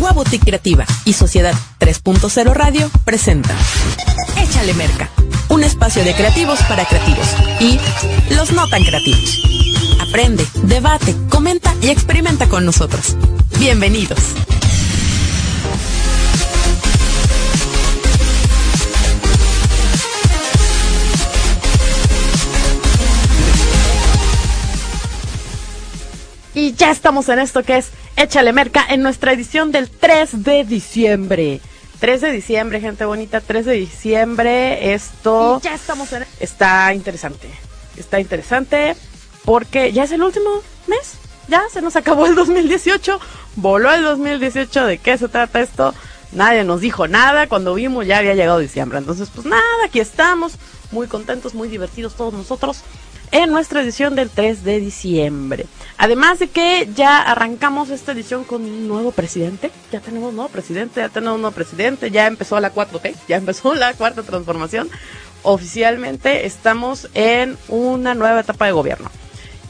Guabotic Creativa y Sociedad 3.0 Radio presenta Échale Merca, un espacio de creativos para creativos y los no tan creativos. Aprende, debate, comenta y experimenta con nosotros. Bienvenidos. Y ya estamos en esto que es Échale Merca en nuestra edición del 3 de diciembre. 3 de diciembre, gente bonita, 3 de diciembre. Esto Y ya estamos en... está interesante. Está interesante porque ya es el último mes. Ya se nos acabó el 2018. Voló el 2018. ¿De qué se trata esto? Nadie nos dijo nada. Cuando vimos ya había llegado diciembre. Entonces, pues nada, aquí estamos. Muy contentos, muy divertidos todos nosotros en nuestra edición del 3 de diciembre. Además de que ya arrancamos esta edición con un nuevo presidente, ya tenemos un nuevo presidente, ya tenemos un nuevo presidente, ya empezó la 4T, ya empezó la cuarta transformación. Oficialmente estamos en una nueva etapa de gobierno.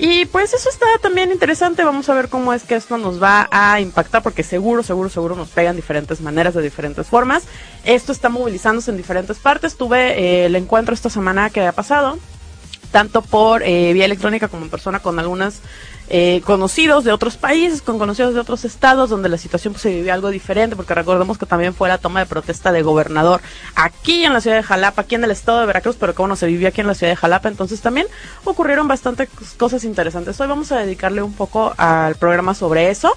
Y pues eso está también interesante, vamos a ver cómo es que esto nos va a impactar, porque seguro, seguro, seguro nos pegan diferentes maneras, de diferentes formas. Esto está movilizándose en diferentes partes. Tuve eh, el encuentro esta semana que ha pasado tanto por eh, vía electrónica como en persona con algunos eh, conocidos de otros países, con conocidos de otros estados, donde la situación pues, se vivió algo diferente, porque recordemos que también fue la toma de protesta de gobernador aquí en la ciudad de Jalapa, aquí en el estado de Veracruz, pero que bueno, se vivió aquí en la ciudad de Jalapa, entonces también ocurrieron bastantes cosas interesantes. Hoy vamos a dedicarle un poco al programa sobre eso.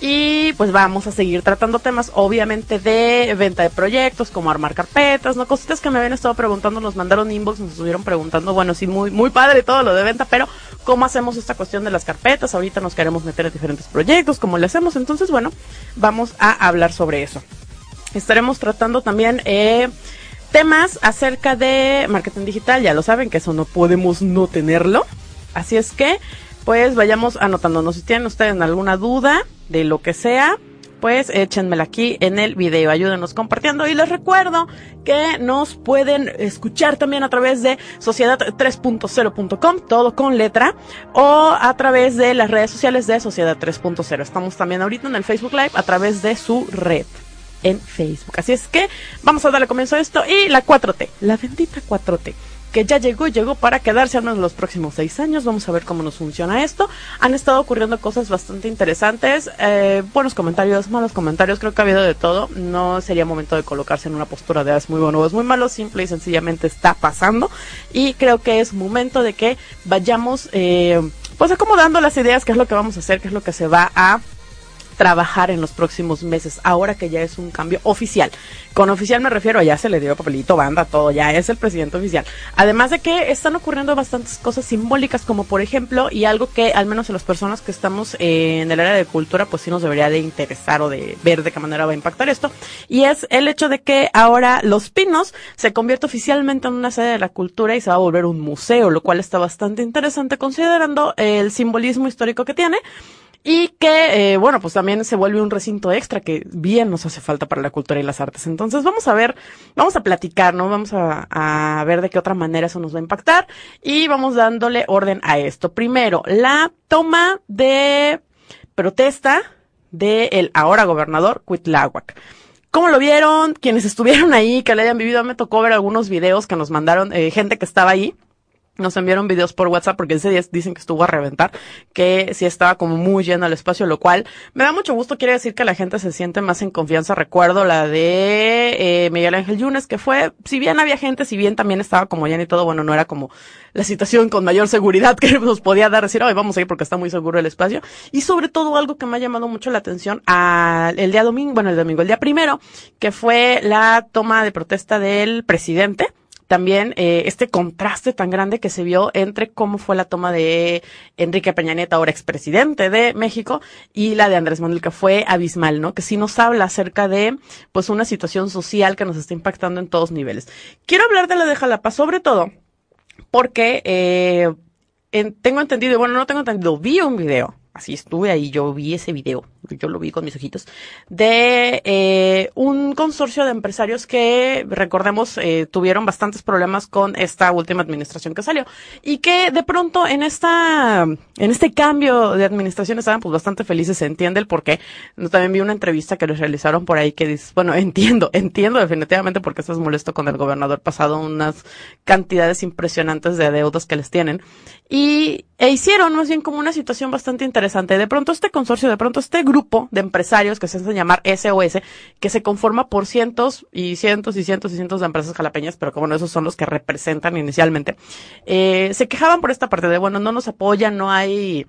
Y pues vamos a seguir tratando temas, obviamente, de venta de proyectos, como armar carpetas, ¿no? Cositas que me habían estado preguntando, nos mandaron inbox, nos estuvieron preguntando, bueno, sí, muy, muy padre todo lo de venta, pero ¿cómo hacemos esta cuestión de las carpetas? Ahorita nos queremos meter en diferentes proyectos, ¿cómo le hacemos? Entonces, bueno, vamos a hablar sobre eso. Estaremos tratando también eh, temas acerca de marketing digital, ya lo saben que eso no podemos no tenerlo. Así es que pues vayamos anotándonos. Si tienen ustedes alguna duda de lo que sea, pues échenmela aquí en el video, ayúdenos compartiendo y les recuerdo que nos pueden escuchar también a través de sociedad3.0.com, todo con letra, o a través de las redes sociales de Sociedad 3.0. Estamos también ahorita en el Facebook Live a través de su red en Facebook. Así es que vamos a darle comienzo a esto y la 4T, la bendita 4T que ya llegó y llegó para quedarse menos los próximos seis años. Vamos a ver cómo nos funciona esto. Han estado ocurriendo cosas bastante interesantes, eh, buenos comentarios, malos comentarios, creo que ha habido de todo. No sería momento de colocarse en una postura de ah, es muy bueno o es muy malo, simple y sencillamente está pasando. Y creo que es momento de que vayamos eh, pues acomodando las ideas, qué es lo que vamos a hacer, qué es lo que se va a trabajar en los próximos meses, ahora que ya es un cambio oficial. Con oficial me refiero, ya se le dio papelito, banda, todo, ya es el presidente oficial. Además de que están ocurriendo bastantes cosas simbólicas, como por ejemplo, y algo que al menos a las personas que estamos en el área de cultura, pues sí nos debería de interesar o de ver de qué manera va a impactar esto, y es el hecho de que ahora Los Pinos se convierte oficialmente en una sede de la cultura y se va a volver un museo, lo cual está bastante interesante considerando el simbolismo histórico que tiene y que, eh, bueno, pues también se vuelve un recinto extra que bien nos hace falta para la cultura y las artes. Entonces vamos a ver, vamos a platicar, ¿no? Vamos a, a ver de qué otra manera eso nos va a impactar y vamos dándole orden a esto. Primero, la toma de protesta del el ahora gobernador Cuitláhuac. ¿Cómo lo vieron? Quienes estuvieron ahí, que le hayan vivido, me tocó ver algunos videos que nos mandaron eh, gente que estaba ahí nos enviaron videos por WhatsApp porque ese día dicen que estuvo a reventar, que sí estaba como muy lleno el espacio, lo cual me da mucho gusto, quiere decir que la gente se siente más en confianza. Recuerdo la de eh, Miguel Ángel Yunes, que fue, si bien había gente, si bien también estaba como lleno y todo, bueno, no era como la situación con mayor seguridad que nos podía dar decir, hoy vamos a ir porque está muy seguro el espacio. Y sobre todo algo que me ha llamado mucho la atención al el día domingo, bueno, el domingo, el día primero, que fue la toma de protesta del presidente también eh, este contraste tan grande que se vio entre cómo fue la toma de Enrique Peña Nieto, ahora expresidente de México, y la de Andrés Manuel, que fue abismal, ¿no? Que sí nos habla acerca de, pues, una situación social que nos está impactando en todos niveles. Quiero hablar de la de Jalapa, sobre todo, porque, eh, tengo entendido, bueno, no tengo entendido, vi un video así estuve ahí, yo vi ese video, yo lo vi con mis ojitos, de eh, un consorcio de empresarios que, recordemos, eh, tuvieron bastantes problemas con esta última administración que salió y que de pronto en esta, en este cambio de administración estaban pues bastante felices, se entiende el por qué. También vi una entrevista que les realizaron por ahí que dice, bueno, entiendo, entiendo definitivamente porque estás molesto con el gobernador pasado, unas cantidades impresionantes de deudas que les tienen y e hicieron más bien como una situación bastante interesante. De pronto este consorcio, de pronto este grupo de empresarios que se hacen llamar SOS, que se conforma por cientos y cientos y cientos y cientos de empresas jalapeñas, pero que bueno, esos son los que representan inicialmente, eh, se quejaban por esta parte de, bueno, no nos apoyan, no hay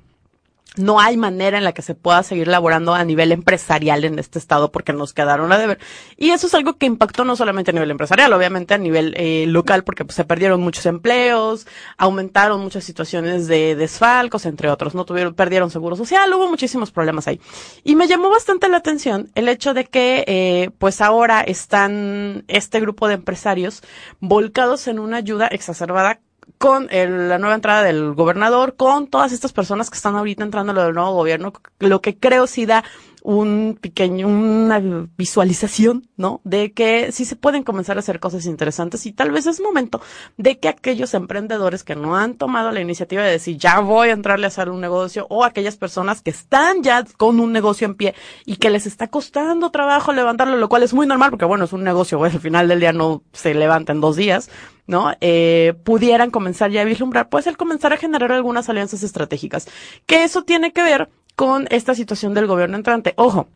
no hay manera en la que se pueda seguir laborando a nivel empresarial en este estado porque nos quedaron a deber. Y eso es algo que impactó no solamente a nivel empresarial, obviamente a nivel eh, local porque pues, se perdieron muchos empleos, aumentaron muchas situaciones de desfalcos, entre otros, no tuvieron, perdieron seguro social, hubo muchísimos problemas ahí. Y me llamó bastante la atención el hecho de que, eh, pues ahora están este grupo de empresarios volcados en una ayuda exacerbada con la nueva entrada del gobernador, con todas estas personas que están ahorita entrando en lo del nuevo gobierno, lo que creo sí da un pequeño, una visualización, ¿no? De que sí se pueden comenzar a hacer cosas interesantes y tal vez es momento de que aquellos emprendedores que no han tomado la iniciativa de decir ya voy a entrarle a hacer un negocio o aquellas personas que están ya con un negocio en pie y que les está costando trabajo levantarlo, lo cual es muy normal porque bueno, es un negocio, pues al final del día no se levanta en dos días, ¿no? Eh, pudieran comenzar ya a vislumbrar, pues el comenzar a generar algunas alianzas estratégicas. Que eso tiene que ver con esta situación del gobierno entrante. Ojo,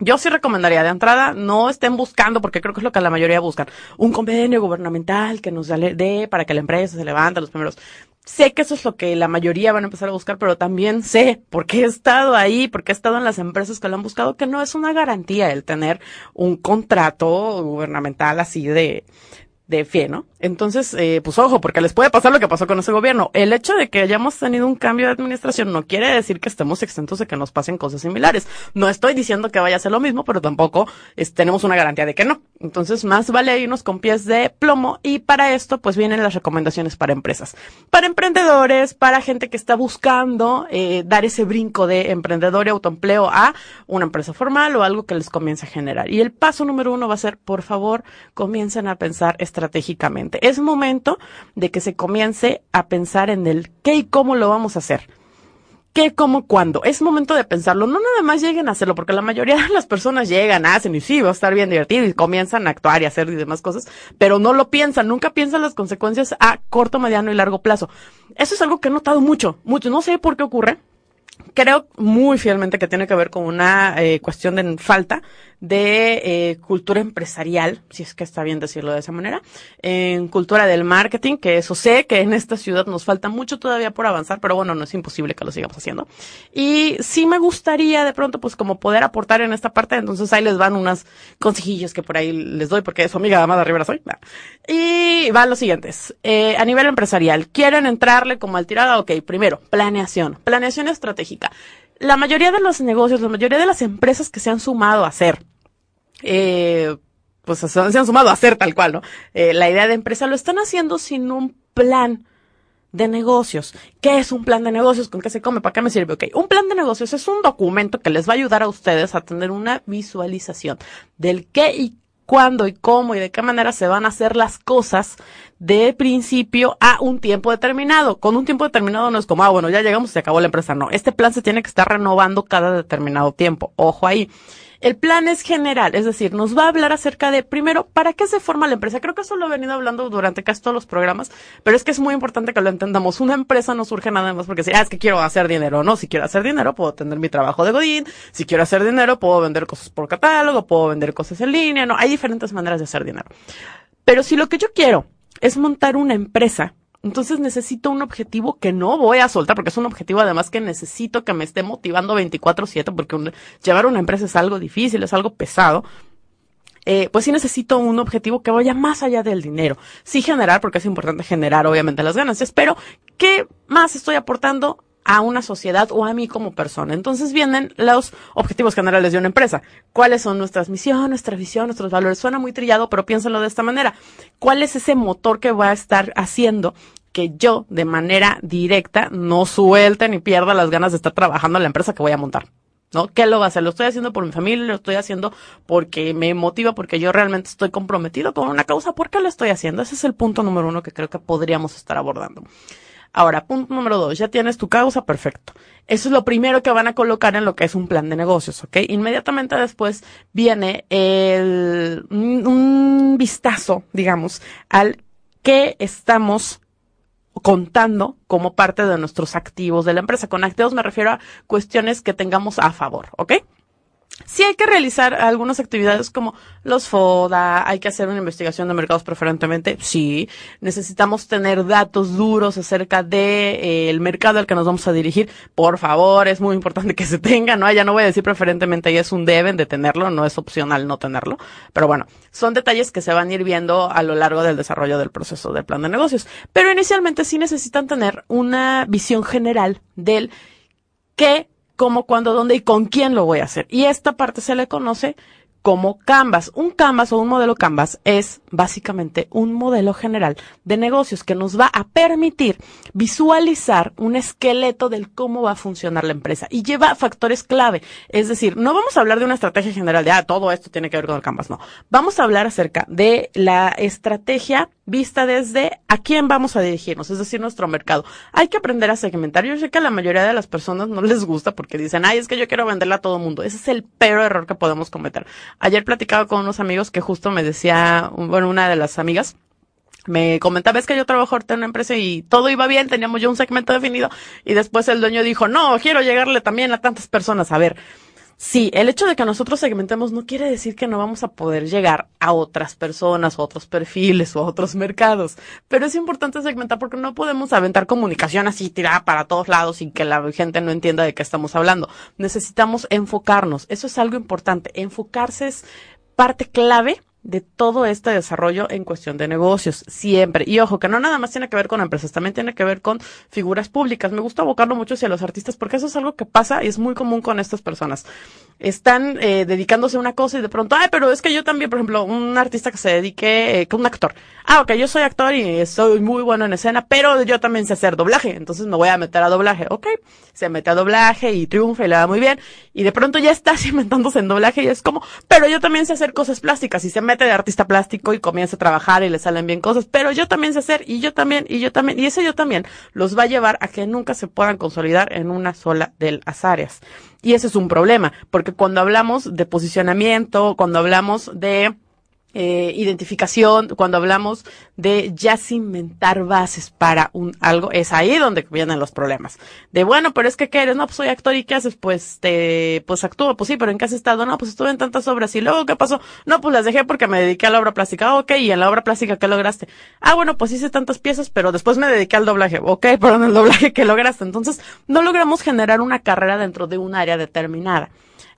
yo sí recomendaría de entrada, no estén buscando, porque creo que es lo que la mayoría buscan, un convenio gubernamental que nos dé para que la empresa se levante los primeros. Sé que eso es lo que la mayoría van a empezar a buscar, pero también sé, porque he estado ahí, porque he estado en las empresas que lo han buscado, que no es una garantía el tener un contrato gubernamental así de, de fe, ¿no? Entonces, eh, pues ojo, porque les puede pasar lo que pasó con ese gobierno. El hecho de que hayamos tenido un cambio de administración no quiere decir que estemos exentos de que nos pasen cosas similares. No estoy diciendo que vaya a ser lo mismo, pero tampoco tenemos una garantía de que no. Entonces, más vale irnos con pies de plomo y para esto, pues vienen las recomendaciones para empresas. Para emprendedores, para gente que está buscando eh, dar ese brinco de emprendedor y autoempleo a una empresa formal o algo que les comience a generar. Y el paso número uno va a ser, por favor, comiencen a pensar estratégicamente. Es momento de que se comience a pensar en el qué y cómo lo vamos a hacer. ¿Qué, cómo, cuándo? Es momento de pensarlo. No nada más lleguen a hacerlo, porque la mayoría de las personas llegan, hacen y sí, va a estar bien divertido y comienzan a actuar y hacer y demás cosas, pero no lo piensan, nunca piensan las consecuencias a corto, mediano y largo plazo. Eso es algo que he notado mucho, mucho. No sé por qué ocurre. Creo muy fielmente que tiene que ver con una eh, cuestión de falta de eh, cultura empresarial, si es que está bien decirlo de esa manera, en cultura del marketing, que eso sé que en esta ciudad nos falta mucho todavía por avanzar, pero bueno, no es imposible que lo sigamos haciendo. Y sí me gustaría de pronto, pues como poder aportar en esta parte, entonces ahí les van unas consejillos que por ahí les doy, porque su amiga Amada Rivera soy. Y van los siguientes. Eh, a nivel empresarial, ¿quieren entrarle como al tirada? Ok, primero, planeación, planeación estratégica la mayoría de los negocios, la mayoría de las empresas que se han sumado a hacer, eh, pues se han sumado a hacer tal cual, ¿no? Eh, la idea de empresa lo están haciendo sin un plan de negocios. ¿Qué es un plan de negocios? ¿Con qué se come? ¿Para qué me sirve? Ok, un plan de negocios es un documento que les va a ayudar a ustedes a tener una visualización del qué y cuándo y cómo y de qué manera se van a hacer las cosas de principio a un tiempo determinado. Con un tiempo determinado no es como, ah, bueno, ya llegamos y se acabó la empresa. No, este plan se tiene que estar renovando cada determinado tiempo. Ojo ahí. El plan es general, es decir, nos va a hablar acerca de, primero, ¿para qué se forma la empresa? Creo que eso lo he venido hablando durante casi todos los programas, pero es que es muy importante que lo entendamos. Una empresa no surge nada más porque si, ah, es que quiero hacer dinero. No, si quiero hacer dinero, puedo tener mi trabajo de Godín. Si quiero hacer dinero, puedo vender cosas por catálogo, puedo vender cosas en línea. No, hay diferentes maneras de hacer dinero. Pero si lo que yo quiero es montar una empresa, entonces necesito un objetivo que no voy a soltar, porque es un objetivo además que necesito que me esté motivando 24/7, porque llevar una empresa es algo difícil, es algo pesado. eh, pues sí necesito un objetivo que vaya más allá del dinero. Sí generar, porque es importante generar obviamente las ganancias, pero ¿qué más estoy aportando a una sociedad o a mí como persona. Entonces vienen los objetivos generales de una empresa. ¿Cuáles son nuestras misiones, nuestra visión, nuestros valores? Suena muy trillado, pero piénsalo de esta manera. ¿Cuál es ese motor que va a estar haciendo que yo de manera directa no suelte ni pierda las ganas de estar trabajando en la empresa que voy a montar? ¿No? ¿Qué lo va a hacer? ¿Lo estoy haciendo por mi familia? ¿Lo estoy haciendo porque me motiva? ¿Porque yo realmente estoy comprometido con una causa? ¿Por qué lo estoy haciendo? Ese es el punto número uno que creo que podríamos estar abordando. Ahora, punto número dos, ya tienes tu causa, perfecto. Eso es lo primero que van a colocar en lo que es un plan de negocios, ¿ok? Inmediatamente después viene el, un vistazo, digamos, al que estamos contando como parte de nuestros activos de la empresa. Con activos me refiero a cuestiones que tengamos a favor, ¿ok? Sí hay que realizar algunas actividades como los FODA, hay que hacer una investigación de mercados preferentemente, sí. Necesitamos tener datos duros acerca de eh, mercado al que nos vamos a dirigir. Por favor, es muy importante que se tenga, ¿no? Ya no voy a decir preferentemente, ya es un deben de tenerlo, no es opcional no tenerlo. Pero bueno, son detalles que se van a ir viendo a lo largo del desarrollo del proceso del plan de negocios. Pero inicialmente sí necesitan tener una visión general del qué cómo, cuándo, dónde y con quién lo voy a hacer. Y esta parte se le conoce como Canvas. Un Canvas o un modelo Canvas es básicamente un modelo general de negocios que nos va a permitir visualizar un esqueleto del cómo va a funcionar la empresa y lleva factores clave. Es decir, no vamos a hablar de una estrategia general de, ah, todo esto tiene que ver con el Canvas. No. Vamos a hablar acerca de la estrategia vista desde a quién vamos a dirigirnos, es decir, nuestro mercado. Hay que aprender a segmentar. Yo sé que a la mayoría de las personas no les gusta porque dicen, ay, es que yo quiero venderla a todo mundo. Ese es el peor error que podemos cometer. Ayer platicaba con unos amigos que justo me decía, bueno, una de las amigas, me comentaba, es que yo trabajo en una empresa y todo iba bien, teníamos ya un segmento definido y después el dueño dijo, no, quiero llegarle también a tantas personas. A ver, Sí, el hecho de que nosotros segmentemos no quiere decir que no vamos a poder llegar a otras personas, o otros perfiles, o a otros mercados. Pero es importante segmentar porque no podemos aventar comunicación así tirada para todos lados y que la gente no entienda de qué estamos hablando. Necesitamos enfocarnos. Eso es algo importante. Enfocarse es parte clave de todo este desarrollo en cuestión de negocios, siempre. Y ojo, que no nada más tiene que ver con empresas, también tiene que ver con figuras públicas. Me gusta abocarlo mucho hacia los artistas porque eso es algo que pasa y es muy común con estas personas. Están eh, dedicándose a una cosa y de pronto, ay, pero es que yo también, por ejemplo, un artista que se dedique, eh, un actor. Ah, ok, yo soy actor y soy muy bueno en escena, pero yo también sé hacer doblaje, entonces me voy a meter a doblaje. Ok, se mete a doblaje y triunfa y le va muy bien. Y de pronto ya está inventándose en doblaje y es como, pero yo también sé hacer cosas plásticas y se mete de artista plástico y comienza a trabajar y le salen bien cosas, pero yo también sé hacer y yo también y yo también y ese yo también los va a llevar a que nunca se puedan consolidar en una sola de las áreas. Y ese es un problema, porque cuando hablamos de posicionamiento, cuando hablamos de eh, identificación, cuando hablamos de ya cimentar bases para un algo, es ahí donde vienen los problemas. De bueno, pero es que ¿qué eres? No, pues soy actor y ¿qué haces? Pues te, pues actúo, pues sí, pero ¿en qué has estado? No, pues estuve en tantas obras y luego ¿qué pasó? No, pues las dejé porque me dediqué a la obra plástica. ok, y en la obra plástica ¿qué lograste? Ah, bueno, pues hice tantas piezas, pero después me dediqué al doblaje. Ok, pero en el doblaje ¿qué lograste? Entonces, no logramos generar una carrera dentro de un área determinada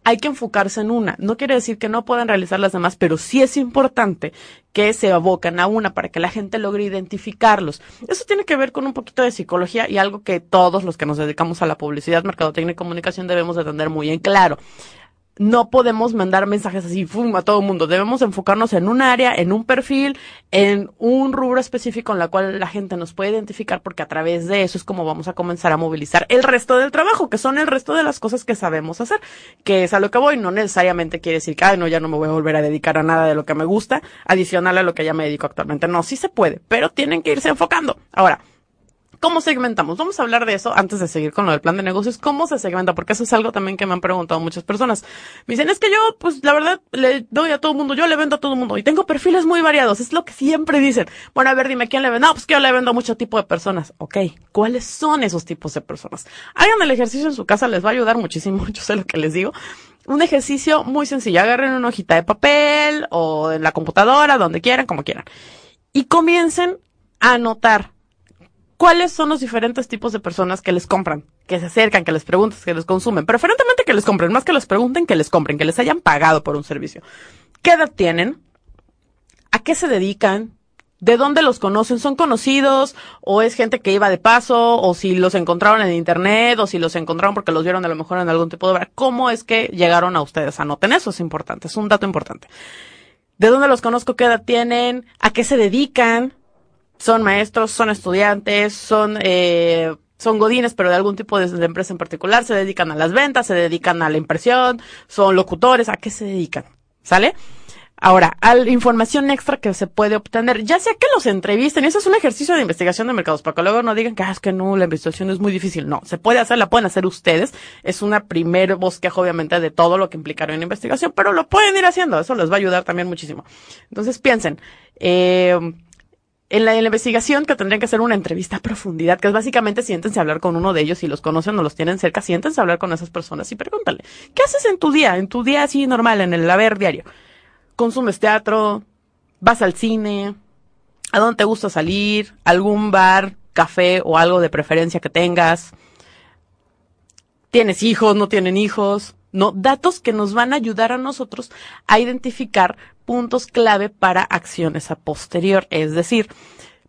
hay que enfocarse en una. No quiere decir que no puedan realizar las demás, pero sí es importante que se abocan a una para que la gente logre identificarlos. Eso tiene que ver con un poquito de psicología y algo que todos los que nos dedicamos a la publicidad, mercadotecnia y comunicación debemos de tener muy en claro no podemos mandar mensajes así ¡fum! a todo el mundo. Debemos enfocarnos en un área, en un perfil, en un rubro específico en la cual la gente nos puede identificar porque a través de eso es como vamos a comenzar a movilizar el resto del trabajo, que son el resto de las cosas que sabemos hacer, que es a lo que voy. No necesariamente quiere decir que, no, ya no me voy a volver a dedicar a nada de lo que me gusta, adicional a lo que ya me dedico actualmente. No, sí se puede, pero tienen que irse enfocando. Ahora, ¿Cómo segmentamos? Vamos a hablar de eso antes de seguir con lo del plan de negocios. ¿Cómo se segmenta? Porque eso es algo también que me han preguntado muchas personas. Me dicen, es que yo, pues la verdad, le doy a todo el mundo, yo le vendo a todo el mundo y tengo perfiles muy variados. Es lo que siempre dicen. Bueno, a ver, dime, ¿quién le vende? No, pues que yo le vendo a mucho tipo de personas. Ok, ¿cuáles son esos tipos de personas? Hagan el ejercicio en su casa, les va a ayudar muchísimo. Yo sé lo que les digo un ejercicio muy sencillo. Agarren una hojita de papel o en la computadora, donde quieran, como quieran. Y comiencen a anotar cuáles son los diferentes tipos de personas que les compran, que se acercan, que les preguntan, que les consumen. Preferentemente que les compren, más que les pregunten, que les compren, que les hayan pagado por un servicio. qué edad tienen, a qué se dedican, de dónde los conocen, son conocidos o es gente que iba de paso o si los encontraron en internet o si los encontraron porque los vieron a lo mejor en algún tipo de obra. ¿Cómo es que llegaron a ustedes? Anoten eso, es importante, es un dato importante. ¿De dónde los conozco? ¿Qué edad tienen? ¿A qué se dedican? ¿Son maestros? ¿Son estudiantes? ¿Son eh, son godines, pero de algún tipo de, empresa en particular, se dedican a las ventas, se dedican a la impresión, son locutores, ¿a qué se dedican? ¿Sale? Ahora, a información extra que se puede obtener, ya sea que los entrevisten, eso es un ejercicio de investigación de mercados, para que luego no digan que, ah, es que no, la investigación es muy difícil. No, se puede hacer, la pueden hacer ustedes. Es una primer bosquejo, obviamente, de todo lo que implicaron en investigación, pero lo pueden ir haciendo. Eso les va a ayudar también muchísimo. Entonces, piensen, eh, en la, investigación que tendrían que hacer una entrevista a profundidad, que es básicamente siéntense a hablar con uno de ellos, si los conocen o los tienen cerca, siéntense a hablar con esas personas y pregúntale, ¿qué haces en tu día? En tu día así normal, en el haber diario. ¿Consumes teatro? ¿Vas al cine? ¿A dónde te gusta salir? ¿Algún bar, café o algo de preferencia que tengas? ¿Tienes hijos? ¿No tienen hijos? No, datos que nos van a ayudar a nosotros a identificar puntos clave para acciones a posterior. Es decir,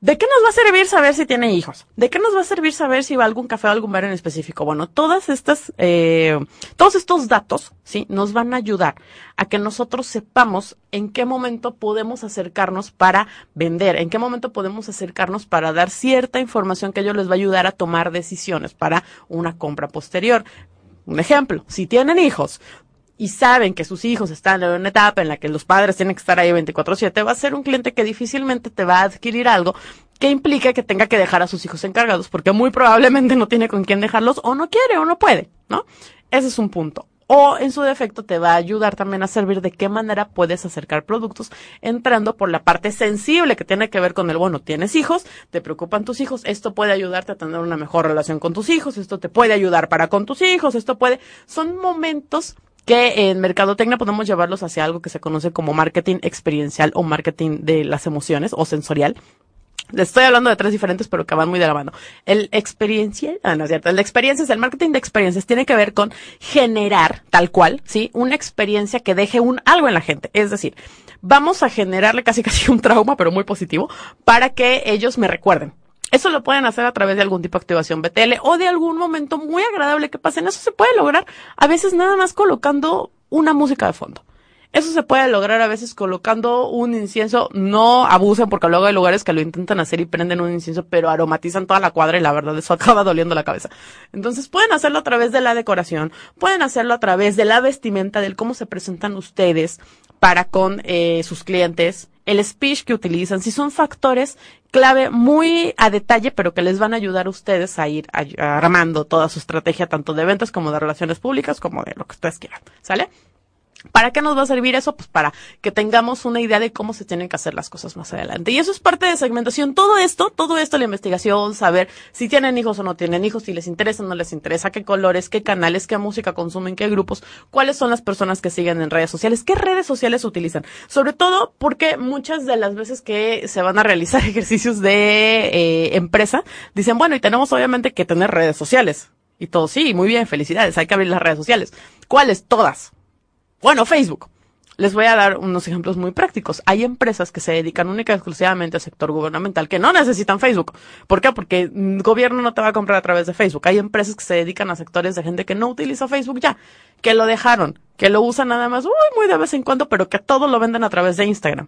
¿de qué nos va a servir saber si tiene hijos? ¿De qué nos va a servir saber si va a algún café o algún bar en específico? Bueno, todas estas, eh, todos estos datos, sí, nos van a ayudar a que nosotros sepamos en qué momento podemos acercarnos para vender, en qué momento podemos acercarnos para dar cierta información que ellos les va a ayudar a tomar decisiones para una compra posterior. Un ejemplo, si tienen hijos y saben que sus hijos están en una etapa en la que los padres tienen que estar ahí 24/7, va a ser un cliente que difícilmente te va a adquirir algo que implique que tenga que dejar a sus hijos encargados, porque muy probablemente no tiene con quién dejarlos o no quiere o no puede, ¿no? Ese es un punto o en su defecto te va a ayudar también a servir de qué manera puedes acercar productos entrando por la parte sensible que tiene que ver con el, bueno, tienes hijos, te preocupan tus hijos, esto puede ayudarte a tener una mejor relación con tus hijos, esto te puede ayudar para con tus hijos, esto puede, son momentos que en mercadotecnia podemos llevarlos hacia algo que se conoce como marketing experiencial o marketing de las emociones o sensorial. Les estoy hablando de tres diferentes, pero que van muy de la mano. El experiencial, ah, no es cierto, el de experiencias, el marketing de experiencias tiene que ver con generar, tal cual, ¿sí? Una experiencia que deje un algo en la gente. Es decir, vamos a generarle casi casi un trauma, pero muy positivo, para que ellos me recuerden. Eso lo pueden hacer a través de algún tipo de activación BTL o de algún momento muy agradable que pasen. Eso se puede lograr a veces nada más colocando una música de fondo. Eso se puede lograr a veces colocando un incienso. No abusen porque luego hay lugares que lo intentan hacer y prenden un incienso, pero aromatizan toda la cuadra y la verdad eso acaba doliendo la cabeza. Entonces pueden hacerlo a través de la decoración, pueden hacerlo a través de la vestimenta, del cómo se presentan ustedes para con eh, sus clientes, el speech que utilizan, si son factores clave muy a detalle, pero que les van a ayudar a ustedes a ir armando toda su estrategia, tanto de ventas como de relaciones públicas, como de lo que ustedes quieran. ¿Sale? ¿Para qué nos va a servir eso? Pues para que tengamos una idea de cómo se tienen que hacer las cosas más adelante. Y eso es parte de segmentación. Todo esto, todo esto, la investigación, saber si tienen hijos o no tienen hijos, si les interesa o no les interesa, qué colores, qué canales, qué música consumen, qué grupos, cuáles son las personas que siguen en redes sociales, qué redes sociales utilizan. Sobre todo porque muchas de las veces que se van a realizar ejercicios de eh, empresa, dicen, bueno, y tenemos obviamente que tener redes sociales. Y todo, sí, muy bien, felicidades, hay que abrir las redes sociales. ¿Cuáles? Todas bueno, Facebook. Les voy a dar unos ejemplos muy prácticos. Hay empresas que se dedican única y exclusivamente al sector gubernamental que no necesitan Facebook. ¿Por qué? Porque el gobierno no te va a comprar a través de Facebook. Hay empresas que se dedican a sectores de gente que no utiliza Facebook ya, que lo dejaron, que lo usan nada más uy, muy de vez en cuando, pero que todo lo venden a través de Instagram.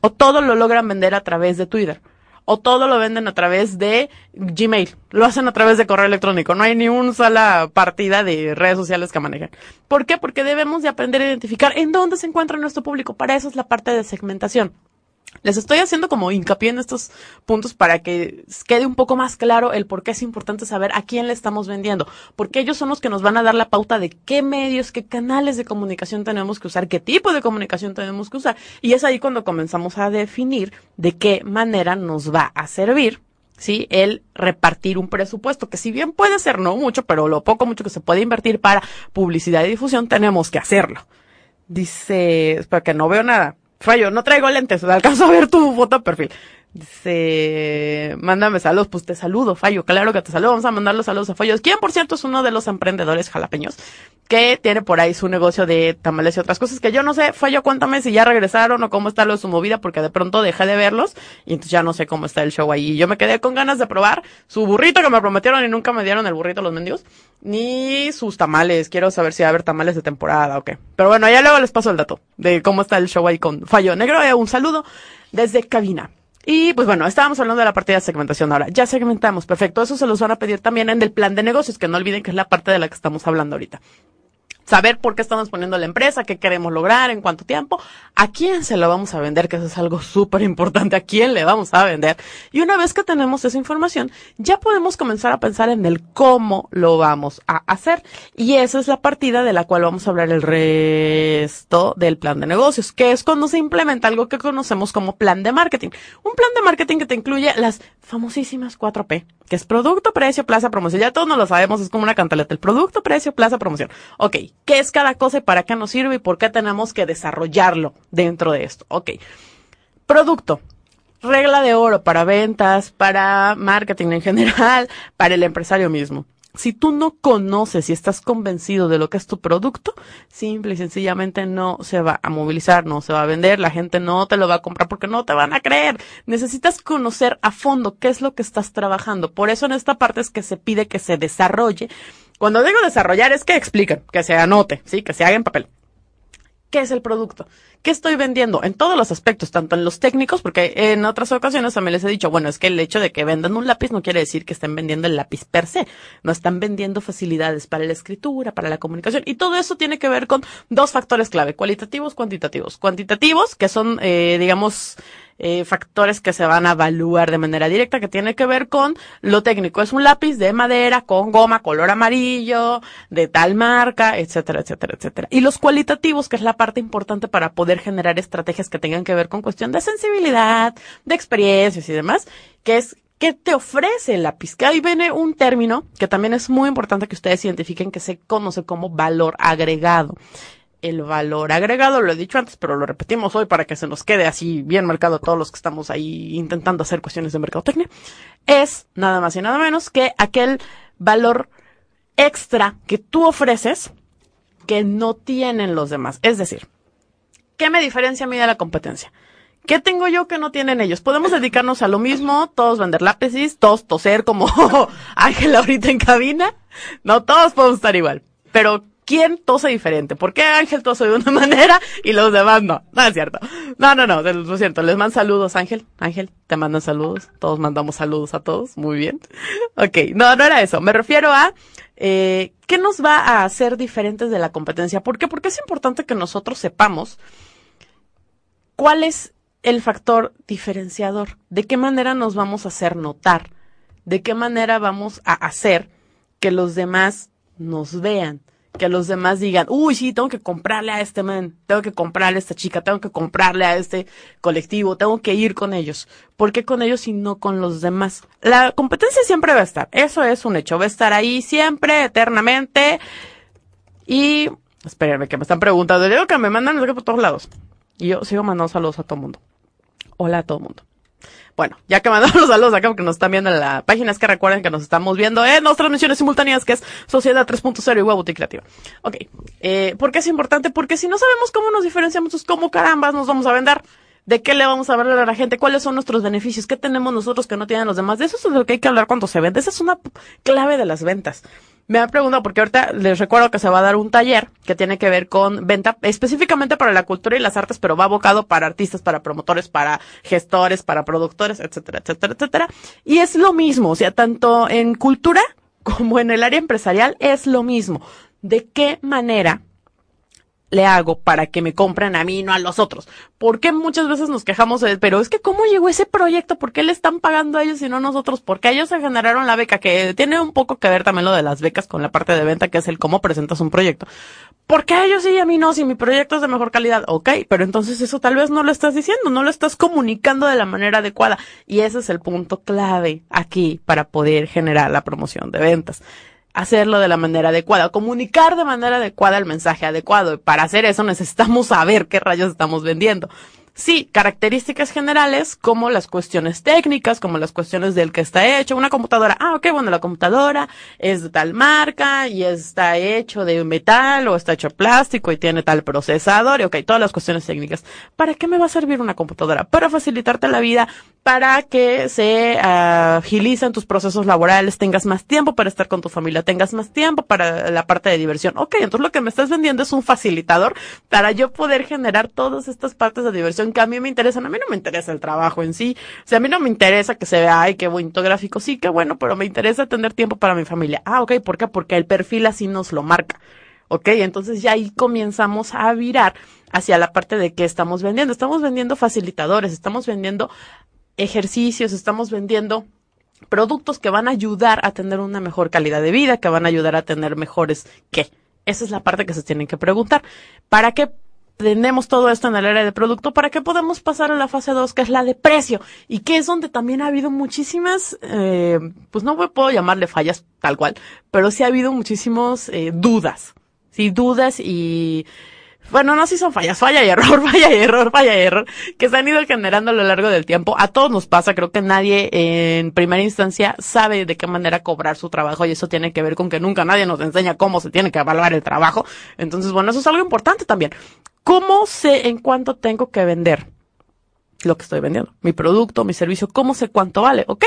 O todo lo logran vender a través de Twitter o todo lo venden a través de Gmail. Lo hacen a través de correo electrónico. No hay ni una sola partida de redes sociales que manejen. ¿Por qué? Porque debemos de aprender a identificar en dónde se encuentra nuestro público. Para eso es la parte de segmentación. Les estoy haciendo como hincapié en estos puntos para que quede un poco más claro el por qué es importante saber a quién le estamos vendiendo, porque ellos son los que nos van a dar la pauta de qué medios, qué canales de comunicación tenemos que usar, qué tipo de comunicación tenemos que usar, y es ahí cuando comenzamos a definir de qué manera nos va a servir ¿sí? El repartir un presupuesto, que si bien puede ser no mucho, pero lo poco mucho que se puede invertir para publicidad y difusión, tenemos que hacerlo. Dice, espera que no veo nada. Fallo, no traigo lentes, alcanzo a ver tu foto de perfil. Dice, mándame saludos, pues te saludo, Fallo, claro que te saludo, vamos a mandar los saludos a Fallo, quien por cierto es uno de los emprendedores jalapeños, que tiene por ahí su negocio de tamales y otras cosas que yo no sé, Fallo, cuéntame si ya regresaron o cómo está lo de su movida, porque de pronto dejé de verlos y entonces ya no sé cómo está el show ahí. Y yo me quedé con ganas de probar su burrito que me prometieron y nunca me dieron el burrito los mendigos, ni sus tamales, quiero saber si va a haber tamales de temporada o qué. Pero bueno, ya luego les paso el dato de cómo está el show ahí con Fallo Negro, eh, un saludo desde cabina. Y pues bueno, estábamos hablando de la partida de segmentación ahora. Ya segmentamos, perfecto. Eso se los van a pedir también en el plan de negocios, que no olviden que es la parte de la que estamos hablando ahorita saber por qué estamos poniendo la empresa, qué queremos lograr, en cuánto tiempo, a quién se lo vamos a vender, que eso es algo súper importante, a quién le vamos a vender. Y una vez que tenemos esa información, ya podemos comenzar a pensar en el cómo lo vamos a hacer. Y esa es la partida de la cual vamos a hablar el resto del plan de negocios, que es cuando se implementa algo que conocemos como plan de marketing. Un plan de marketing que te incluye las famosísimas 4P, que es producto, precio, plaza, promoción. Ya todos nos lo sabemos, es como una cantaleta. El producto, precio, plaza, promoción. Ok, ¿qué es cada cosa y para qué nos sirve y por qué tenemos que desarrollarlo dentro de esto? Ok, producto. Regla de oro para ventas, para marketing en general, para el empresario mismo. Si tú no conoces y estás convencido de lo que es tu producto, simple y sencillamente no se va a movilizar, no se va a vender, la gente no te lo va a comprar porque no te van a creer. Necesitas conocer a fondo qué es lo que estás trabajando. Por eso en esta parte es que se pide que se desarrolle. Cuando digo desarrollar es que expliquen, que se anote, sí, que se haga en papel. ¿Qué es el producto? ¿Qué estoy vendiendo? En todos los aspectos, tanto en los técnicos, porque en otras ocasiones también les he dicho, bueno, es que el hecho de que vendan un lápiz no quiere decir que estén vendiendo el lápiz per se. No están vendiendo facilidades para la escritura, para la comunicación. Y todo eso tiene que ver con dos factores clave, cualitativos, cuantitativos. Cuantitativos, que son, eh, digamos, eh, factores que se van a evaluar de manera directa, que tiene que ver con lo técnico. Es un lápiz de madera con goma color amarillo, de tal marca, etcétera, etcétera, etcétera. Y los cualitativos, que es la parte importante para poder generar estrategias que tengan que ver con cuestión de sensibilidad, de experiencias y demás, que es ¿Qué te ofrece lápiz? Que ahí viene un término que también es muy importante que ustedes identifiquen que se conoce como valor agregado el valor agregado, lo he dicho antes, pero lo repetimos hoy para que se nos quede así bien marcado a todos los que estamos ahí intentando hacer cuestiones de mercadotecnia, es nada más y nada menos que aquel valor extra que tú ofreces que no tienen los demás. Es decir, ¿qué me diferencia a mí de la competencia? ¿Qué tengo yo que no tienen ellos? Podemos dedicarnos a lo mismo, todos vender lápices, todos toser como Ángel ahorita en cabina. No, todos podemos estar igual. Pero quién tose diferente. ¿Por qué Ángel tose de una manera y los demás no? No es cierto. No, no, no, lo siento. Les mando saludos, Ángel. Ángel, te mandan saludos. Todos mandamos saludos a todos. Muy bien. Ok, no, no era eso. Me refiero a eh, qué nos va a hacer diferentes de la competencia. ¿Por qué? Porque es importante que nosotros sepamos cuál es el factor diferenciador. De qué manera nos vamos a hacer notar. De qué manera vamos a hacer que los demás nos vean que los demás digan, uy, sí, tengo que comprarle a este man, tengo que comprarle a esta chica, tengo que comprarle a este colectivo, tengo que ir con ellos. ¿Por qué con ellos y no con los demás? La competencia siempre va a estar, eso es un hecho, va a estar ahí siempre, eternamente. Y, espérenme, que me están preguntando, digo que me mandan por todos lados. Y yo sigo mandando saludos a todo mundo. Hola a todo mundo. Bueno, ya que mandamos los saludos acá porque nos están viendo en la página, es que recuerden que nos estamos viendo en nuestras transmisiones simultáneas, que es Sociedad 3.0 y Huevo Creativa. Ok, eh, ¿por qué es importante? Porque si no sabemos cómo nos diferenciamos, pues cómo carambas nos vamos a vender. ¿De qué le vamos a hablar a la gente? ¿Cuáles son nuestros beneficios? ¿Qué tenemos nosotros que no tienen los demás? De eso es de lo que hay que hablar cuando se vende. Esa es una clave de las ventas me ha preguntado, porque ahorita les recuerdo que se va a dar un taller que tiene que ver con venta específicamente para la cultura y las artes, pero va abocado para artistas, para promotores, para gestores, para productores, etcétera, etcétera, etcétera. Y es lo mismo, o sea, tanto en cultura como en el área empresarial es lo mismo. ¿De qué manera le hago para que me compren a mí, no a los otros? ¿Por qué muchas veces nos quejamos de, pero es que cómo llegó ese proyecto? ¿Por qué le están pagando a ellos y no a nosotros? Porque ellos se generaron la beca, que tiene un poco que ver también lo de las becas con la parte de venta, que es el cómo presentas un proyecto. ¿Por qué a ellos sí y a mí no? Si mi proyecto es de mejor calidad, ok, pero entonces eso tal vez no lo estás diciendo, no lo estás comunicando de la manera adecuada. Y ese es el punto clave aquí para poder generar la promoción de ventas hacerlo de la manera adecuada, comunicar de manera adecuada el mensaje adecuado. Para hacer eso necesitamos saber qué rayos estamos vendiendo. Sí, características generales como las cuestiones técnicas, como las cuestiones del que está hecho. Una computadora, ah, ok, bueno, la computadora es de tal marca y está hecho de metal o está hecho de plástico y tiene tal procesador y ok, todas las cuestiones técnicas. ¿Para qué me va a servir una computadora? Para facilitarte la vida, para que se agilicen tus procesos laborales, tengas más tiempo para estar con tu familia, tengas más tiempo para la parte de diversión. Ok, entonces lo que me estás vendiendo es un facilitador para yo poder generar todas estas partes de diversión que a mí me interesan. A mí no me interesa el trabajo en sí. O a mí no me interesa que se vea, ay, qué bonito gráfico. Sí, qué bueno, pero me interesa tener tiempo para mi familia. Ah, ok, ¿por qué? Porque el perfil así nos lo marca. Ok, entonces ya ahí comenzamos a virar hacia la parte de qué estamos vendiendo. Estamos vendiendo facilitadores, estamos vendiendo ejercicios, estamos vendiendo productos que van a ayudar a tener una mejor calidad de vida, que van a ayudar a tener mejores qué. Esa es la parte que se tienen que preguntar. ¿Para qué tenemos todo esto en el área de producto? ¿Para qué podemos pasar a la fase 2, que es la de precio? Y que es donde también ha habido muchísimas, eh, pues no puedo llamarle fallas tal cual, pero sí ha habido muchísimas eh, dudas. Sí, dudas y bueno, no si son fallas, falla y error, falla y error, falla y error, que se han ido generando a lo largo del tiempo. A todos nos pasa, creo que nadie en primera instancia sabe de qué manera cobrar su trabajo y eso tiene que ver con que nunca nadie nos enseña cómo se tiene que evaluar el trabajo. Entonces, bueno, eso es algo importante también. ¿Cómo sé en cuánto tengo que vender? lo que estoy vendiendo, mi producto, mi servicio, cómo sé cuánto vale, ok,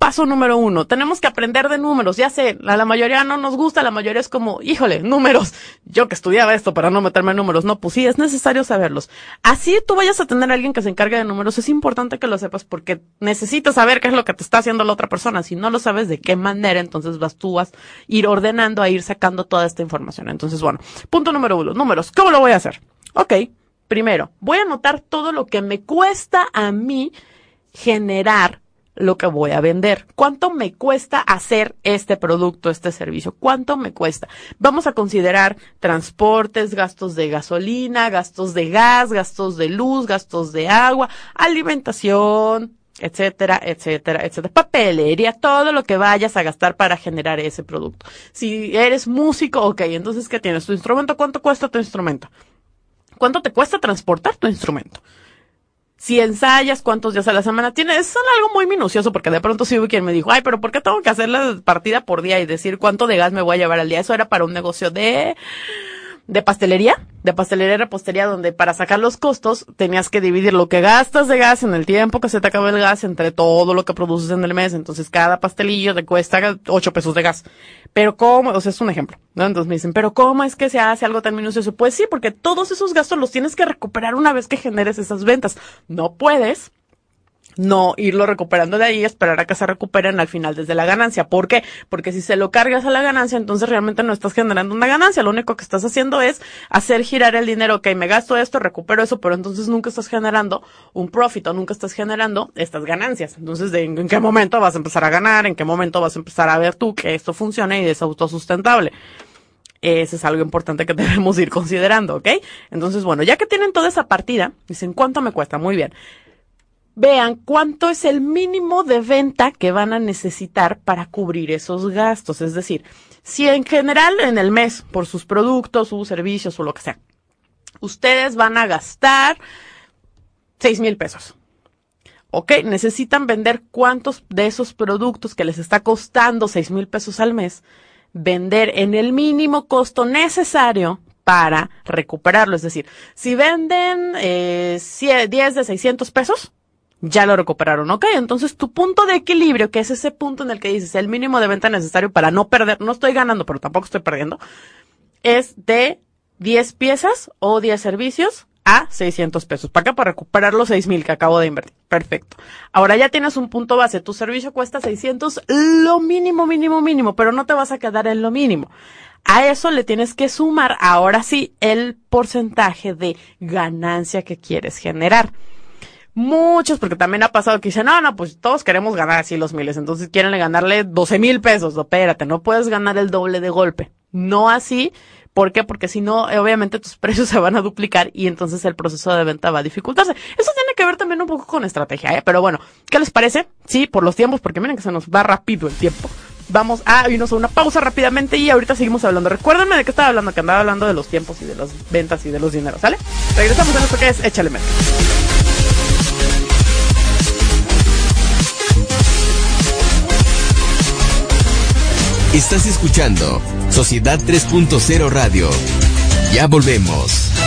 Paso número uno, tenemos que aprender de números. Ya sé, a la mayoría no nos gusta, la mayoría es como, híjole, números. Yo que estudiaba esto para no meterme en números. No, pues sí, es necesario saberlos. Así tú vayas a tener a alguien que se encargue de números, es importante que lo sepas porque necesitas saber qué es lo que te está haciendo la otra persona. Si no lo sabes de qué manera, entonces vas tú a ir ordenando, a ir sacando toda esta información. Entonces, bueno, punto número uno, números. ¿Cómo lo voy a hacer? Ok, primero, voy a anotar todo lo que me cuesta a mí generar lo que voy a vender. ¿Cuánto me cuesta hacer este producto, este servicio? ¿Cuánto me cuesta? Vamos a considerar transportes, gastos de gasolina, gastos de gas, gastos de luz, gastos de agua, alimentación, etcétera, etcétera, etcétera. Papelería, todo lo que vayas a gastar para generar ese producto. Si eres músico, ok, entonces ¿qué tienes? ¿Tu instrumento? ¿Cuánto cuesta tu instrumento? ¿Cuánto te cuesta transportar tu instrumento? Si ensayas, cuántos días a la semana tienes, es algo muy minucioso porque de pronto sí hubo quien me dijo, ay, pero ¿por qué tengo que hacer la partida por día y decir cuánto de gas me voy a llevar al día? Eso era para un negocio de de pastelería, de pastelería y repostería, donde para sacar los costos tenías que dividir lo que gastas de gas en el tiempo que se te acaba el gas entre todo lo que produces en el mes. Entonces cada pastelillo te cuesta 8 pesos de gas. Pero cómo, o sea, es un ejemplo, ¿no? Entonces me dicen, pero ¿cómo es que se hace algo tan minucioso? Pues sí, porque todos esos gastos los tienes que recuperar una vez que generes esas ventas. No puedes no irlo recuperando de ahí y esperar a que se recuperen al final desde la ganancia. ¿Por qué? Porque si se lo cargas a la ganancia, entonces realmente no estás generando una ganancia. Lo único que estás haciendo es hacer girar el dinero. Ok, me gasto esto, recupero eso, pero entonces nunca estás generando un profit o nunca estás generando estas ganancias. Entonces, ¿de en, qué momento vas a empezar a ganar? ¿En qué momento vas a empezar a ver tú que esto funcione y es autosustentable? Ese es algo importante que debemos ir considerando, ¿ok? Entonces, bueno, ya que tienen toda esa partida, dicen, ¿cuánto me cuesta? Muy bien vean cuánto es el mínimo de venta que van a necesitar para cubrir esos gastos. Es decir, si en general en el mes, por sus productos, sus servicios o lo que sea, ustedes van a gastar seis mil pesos. Ok, necesitan vender cuántos de esos productos que les está costando seis mil pesos al mes, vender en el mínimo costo necesario para recuperarlo. Es decir, si venden eh, 10 de 600 pesos, ya lo recuperaron. Ok, entonces tu punto de equilibrio, que es ese punto en el que dices el mínimo de venta necesario para no perder, no estoy ganando, pero tampoco estoy perdiendo, es de 10 piezas o 10 servicios a 600 pesos. ¿Para qué? Para recuperar los 6000 que acabo de invertir. Perfecto. Ahora ya tienes un punto base. Tu servicio cuesta 600, lo mínimo, mínimo, mínimo, pero no te vas a quedar en lo mínimo. A eso le tienes que sumar ahora sí el porcentaje de ganancia que quieres generar. Muchos, porque también ha pasado que dicen, no, no, pues todos queremos ganar así los miles, entonces quieren ganarle 12 mil pesos. Espérate, no puedes ganar el doble de golpe. No así. ¿Por qué? Porque si no, obviamente tus precios se van a duplicar y entonces el proceso de venta va a dificultarse. Eso tiene que ver también un poco con estrategia, ¿eh? Pero bueno, ¿qué les parece? Sí, por los tiempos, porque miren que se nos va rápido el tiempo. vamos a irnos a una pausa rápidamente y ahorita seguimos hablando. Recuérdenme de qué estaba hablando, que andaba hablando de los tiempos y de las ventas y de los dineros, ¿sale? Regresamos a esto que es Échale Merca. Estás escuchando Sociedad 3.0 Radio. Ya volvemos.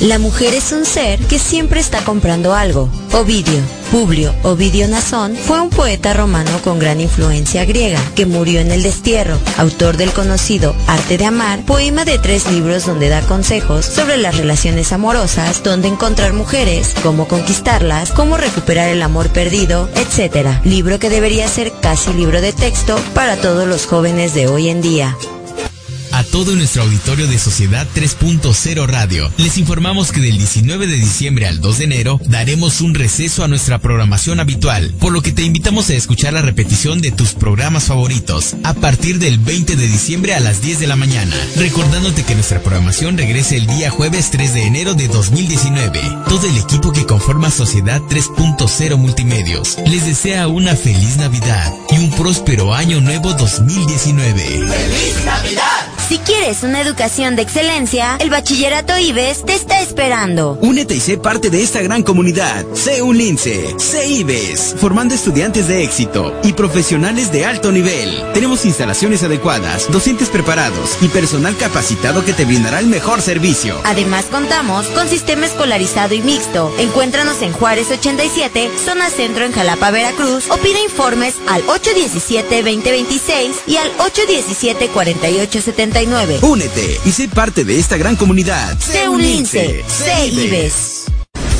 La mujer es un ser que siempre está comprando algo. Ovidio, Publio Ovidio Nazón fue un poeta romano con gran influencia griega, que murió en el destierro, autor del conocido Arte de Amar, poema de tres libros donde da consejos sobre las relaciones amorosas, dónde encontrar mujeres, cómo conquistarlas, cómo recuperar el amor perdido, etc. Libro que debería ser casi libro de texto para todos los jóvenes de hoy en día todo nuestro auditorio de Sociedad 3.0 Radio. Les informamos que del 19 de diciembre al 2 de enero daremos un receso a nuestra programación habitual, por lo que te invitamos a escuchar la repetición de tus programas favoritos a partir del 20 de diciembre a las 10 de la mañana. Recordándote que nuestra programación regrese el día jueves 3 de enero de 2019. Todo el equipo que conforma Sociedad 3.0 Multimedios les desea una feliz Navidad y un próspero año nuevo 2019. ¡Feliz Navidad! Si quieres una educación de excelencia, el Bachillerato IBES te está esperando. Únete y sé parte de esta gran comunidad. Sé un lince, sé IBES, formando estudiantes de éxito y profesionales de alto nivel. Tenemos instalaciones adecuadas, docentes preparados y personal capacitado que te brindará el mejor servicio. Además contamos con sistema escolarizado y mixto. Encuéntranos en Juárez 87, zona centro en Jalapa, Veracruz o pide informes al 817-2026 y al 817-4870 Únete y sé parte de esta gran comunidad. Sé un lince, sé.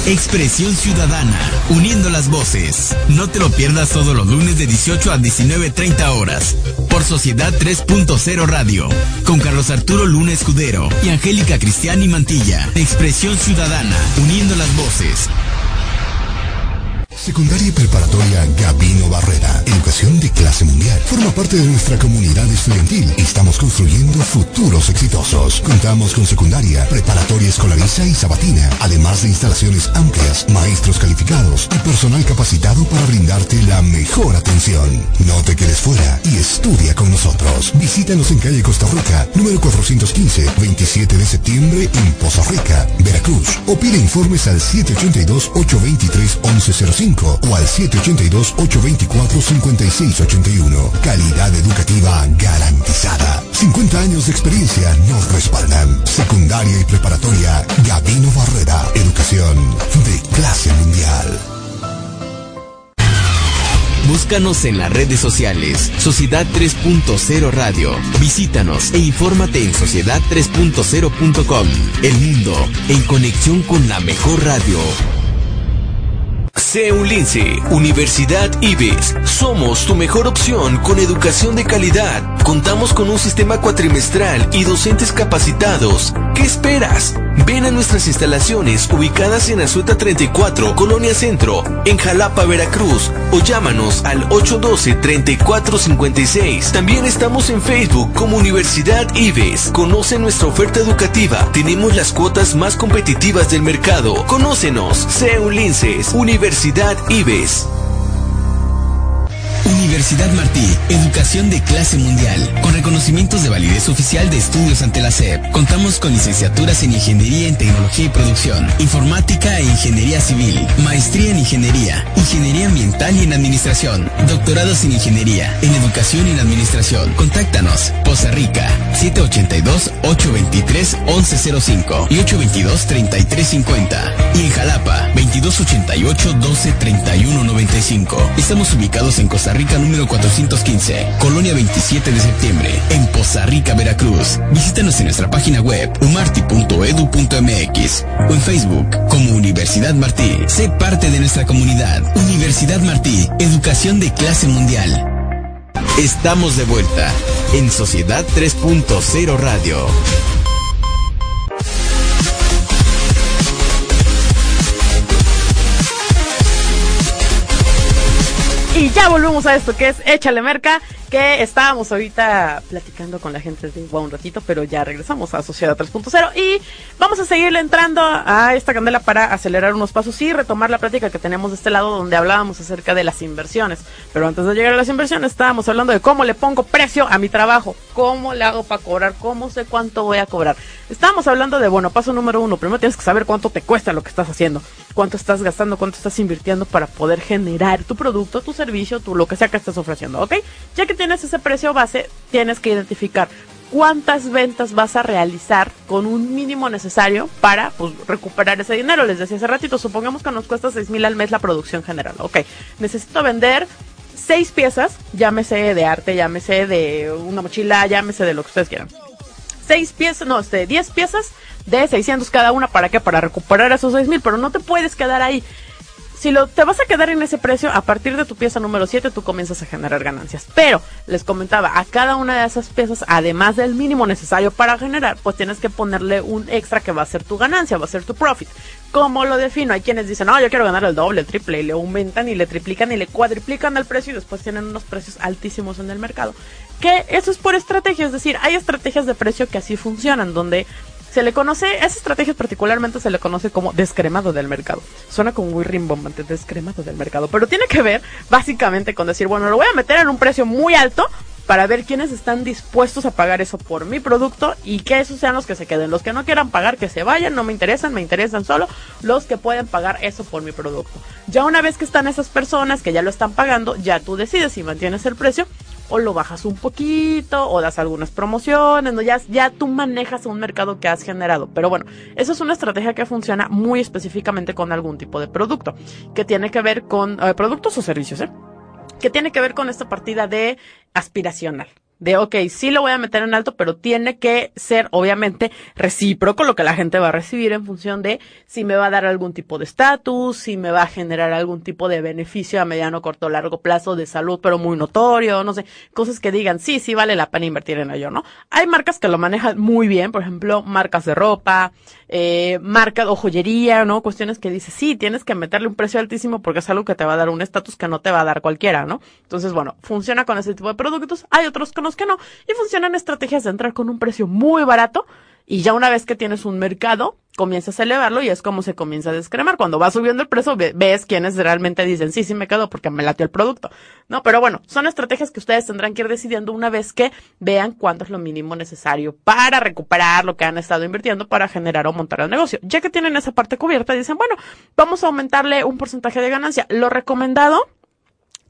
Expresión Ciudadana, uniendo las voces. No te lo pierdas todos los lunes de 18 a 19.30 horas. Por Sociedad 3.0 Radio. Con Carlos Arturo Luna Escudero y Angélica Cristiani Mantilla. Expresión Ciudadana, uniendo las voces. Secundaria y Preparatoria Gabino Barrera. Educación de clase mundial. Forma parte de nuestra comunidad estudiantil. Estamos construyendo futuros exitosos. Contamos con secundaria, preparatoria escolariza y sabatina. Además de instalaciones amplias, maestros calificados y personal capacitado para brindarte la mejor atención. No te quedes fuera y estudia con nosotros. Visítanos en calle Costa Rica, número 415, 27 de septiembre en Poza Rica, Veracruz. O pide informes al 782 823 1105 o al 782-824-5681. Calidad educativa garantizada. 50 años de experiencia nos respaldan. Secundaria y preparatoria Gabino Barrera. Educación de clase mundial. Búscanos en las redes sociales, Sociedad 3.0 Radio. Visítanos e infórmate en sociedad3.0.com. El mundo en conexión con la mejor radio. CEULINCE, Universidad IBES. Somos tu mejor opción con educación de calidad. Contamos con un sistema cuatrimestral y docentes capacitados. ¿Qué esperas? Ven a nuestras instalaciones ubicadas en Azueta 34, Colonia Centro, en Jalapa, Veracruz, o llámanos al 812-3456. También estamos en Facebook como Universidad IBES. Conoce nuestra oferta educativa. Tenemos las cuotas más competitivas del mercado. Conócenos. CEULINCES, Universidad IBES. Universidad Martí, educación de clase mundial, con reconocimientos de validez oficial de estudios ante la SEP. Contamos con licenciaturas en Ingeniería en Tecnología y Producción, Informática e Ingeniería Civil, Maestría en Ingeniería, Ingeniería Ambiental y en Administración, doctorados en Ingeniería, en Educación y en Administración. Contáctanos, Poza Rica, 782-823-1105 y 822-3350. Y en Jalapa, 2288-123195. Estamos ubicados en Costa Rica número 415, Colonia 27 de septiembre, en Poza Rica, Veracruz. Visítanos en nuestra página web umarti.edu.mx o en Facebook como Universidad Martí. Sé parte de nuestra comunidad. Universidad Martí, educación de clase mundial. Estamos de vuelta en Sociedad 3.0 Radio. Y ya volvemos a esto que es Échale Merca, que estábamos ahorita platicando con la gente de Wow un ratito, pero ya regresamos a Sociedad 3.0 y vamos a seguirle entrando a esta candela para acelerar unos pasos y retomar la práctica que tenemos de este lado donde hablábamos acerca de las inversiones. Pero antes de llegar a las inversiones estábamos hablando de cómo le pongo precio a mi trabajo, cómo le hago para cobrar, cómo sé cuánto voy a cobrar. Estábamos hablando de, bueno, paso número uno, primero tienes que saber cuánto te cuesta lo que estás haciendo, cuánto estás gastando, cuánto estás invirtiendo para poder generar tu producto, tu servicio, tu lo que sea que estés ofreciendo, ¿ok? Ya que tienes ese precio base, tienes que identificar cuántas ventas vas a realizar con un mínimo necesario para pues, recuperar ese dinero. Les decía hace ratito, supongamos que nos cuesta 6 mil al mes la producción general. Ok, necesito vender seis piezas, llámese de arte, llámese de una mochila, llámese de lo que ustedes quieran. Seis piezas, no, este, 10 piezas de 600 cada una, ¿para qué? Para recuperar esos 6 mil, pero no te puedes quedar ahí si lo, te vas a quedar en ese precio, a partir de tu pieza número 7 tú comienzas a generar ganancias. Pero, les comentaba, a cada una de esas piezas, además del mínimo necesario para generar, pues tienes que ponerle un extra que va a ser tu ganancia, va a ser tu profit. ¿Cómo lo defino? Hay quienes dicen, no, yo quiero ganar el doble, el triple, y le aumentan y le triplican y le cuadriplican el precio y después tienen unos precios altísimos en el mercado. Que eso es por estrategia, es decir, hay estrategias de precio que así funcionan, donde se le conoce, esa estrategia particularmente se le conoce como descremado del mercado. Suena como muy rimbombante, descremado del mercado, pero tiene que ver básicamente con decir, bueno, lo voy a meter en un precio muy alto para ver quiénes están dispuestos a pagar eso por mi producto y que esos sean los que se queden. Los que no quieran pagar, que se vayan, no me interesan, me interesan solo los que pueden pagar eso por mi producto. Ya una vez que están esas personas que ya lo están pagando, ya tú decides si mantienes el precio o lo bajas un poquito o das algunas promociones, ¿no? ya, ya tú manejas un mercado que has generado. Pero bueno, eso es una estrategia que funciona muy específicamente con algún tipo de producto, que tiene que ver con eh, productos o servicios, ¿eh? que tiene que ver con esta partida de aspiracional de, ok, sí lo voy a meter en alto, pero tiene que ser obviamente recíproco lo que la gente va a recibir en función de si me va a dar algún tipo de estatus, si me va a generar algún tipo de beneficio a mediano, corto, largo plazo de salud, pero muy notorio, no sé, cosas que digan, sí, sí vale la pena invertir en ello, ¿no? Hay marcas que lo manejan muy bien, por ejemplo, marcas de ropa, eh, marcas o joyería, ¿no? Cuestiones que dice, sí, tienes que meterle un precio altísimo porque es algo que te va a dar un estatus que no te va a dar cualquiera, ¿no? Entonces, bueno, funciona con ese tipo de productos. Hay otros que que no. Y funcionan estrategias de entrar con un precio muy barato y ya una vez que tienes un mercado, comienzas a elevarlo y es como se comienza a descremar. Cuando va subiendo el precio, ves quienes realmente dicen, sí, sí me quedo porque me late el producto. No, pero bueno, son estrategias que ustedes tendrán que ir decidiendo una vez que vean cuánto es lo mínimo necesario para recuperar lo que han estado invirtiendo para generar o montar el negocio. Ya que tienen esa parte cubierta, dicen, bueno, vamos a aumentarle un porcentaje de ganancia. Lo recomendado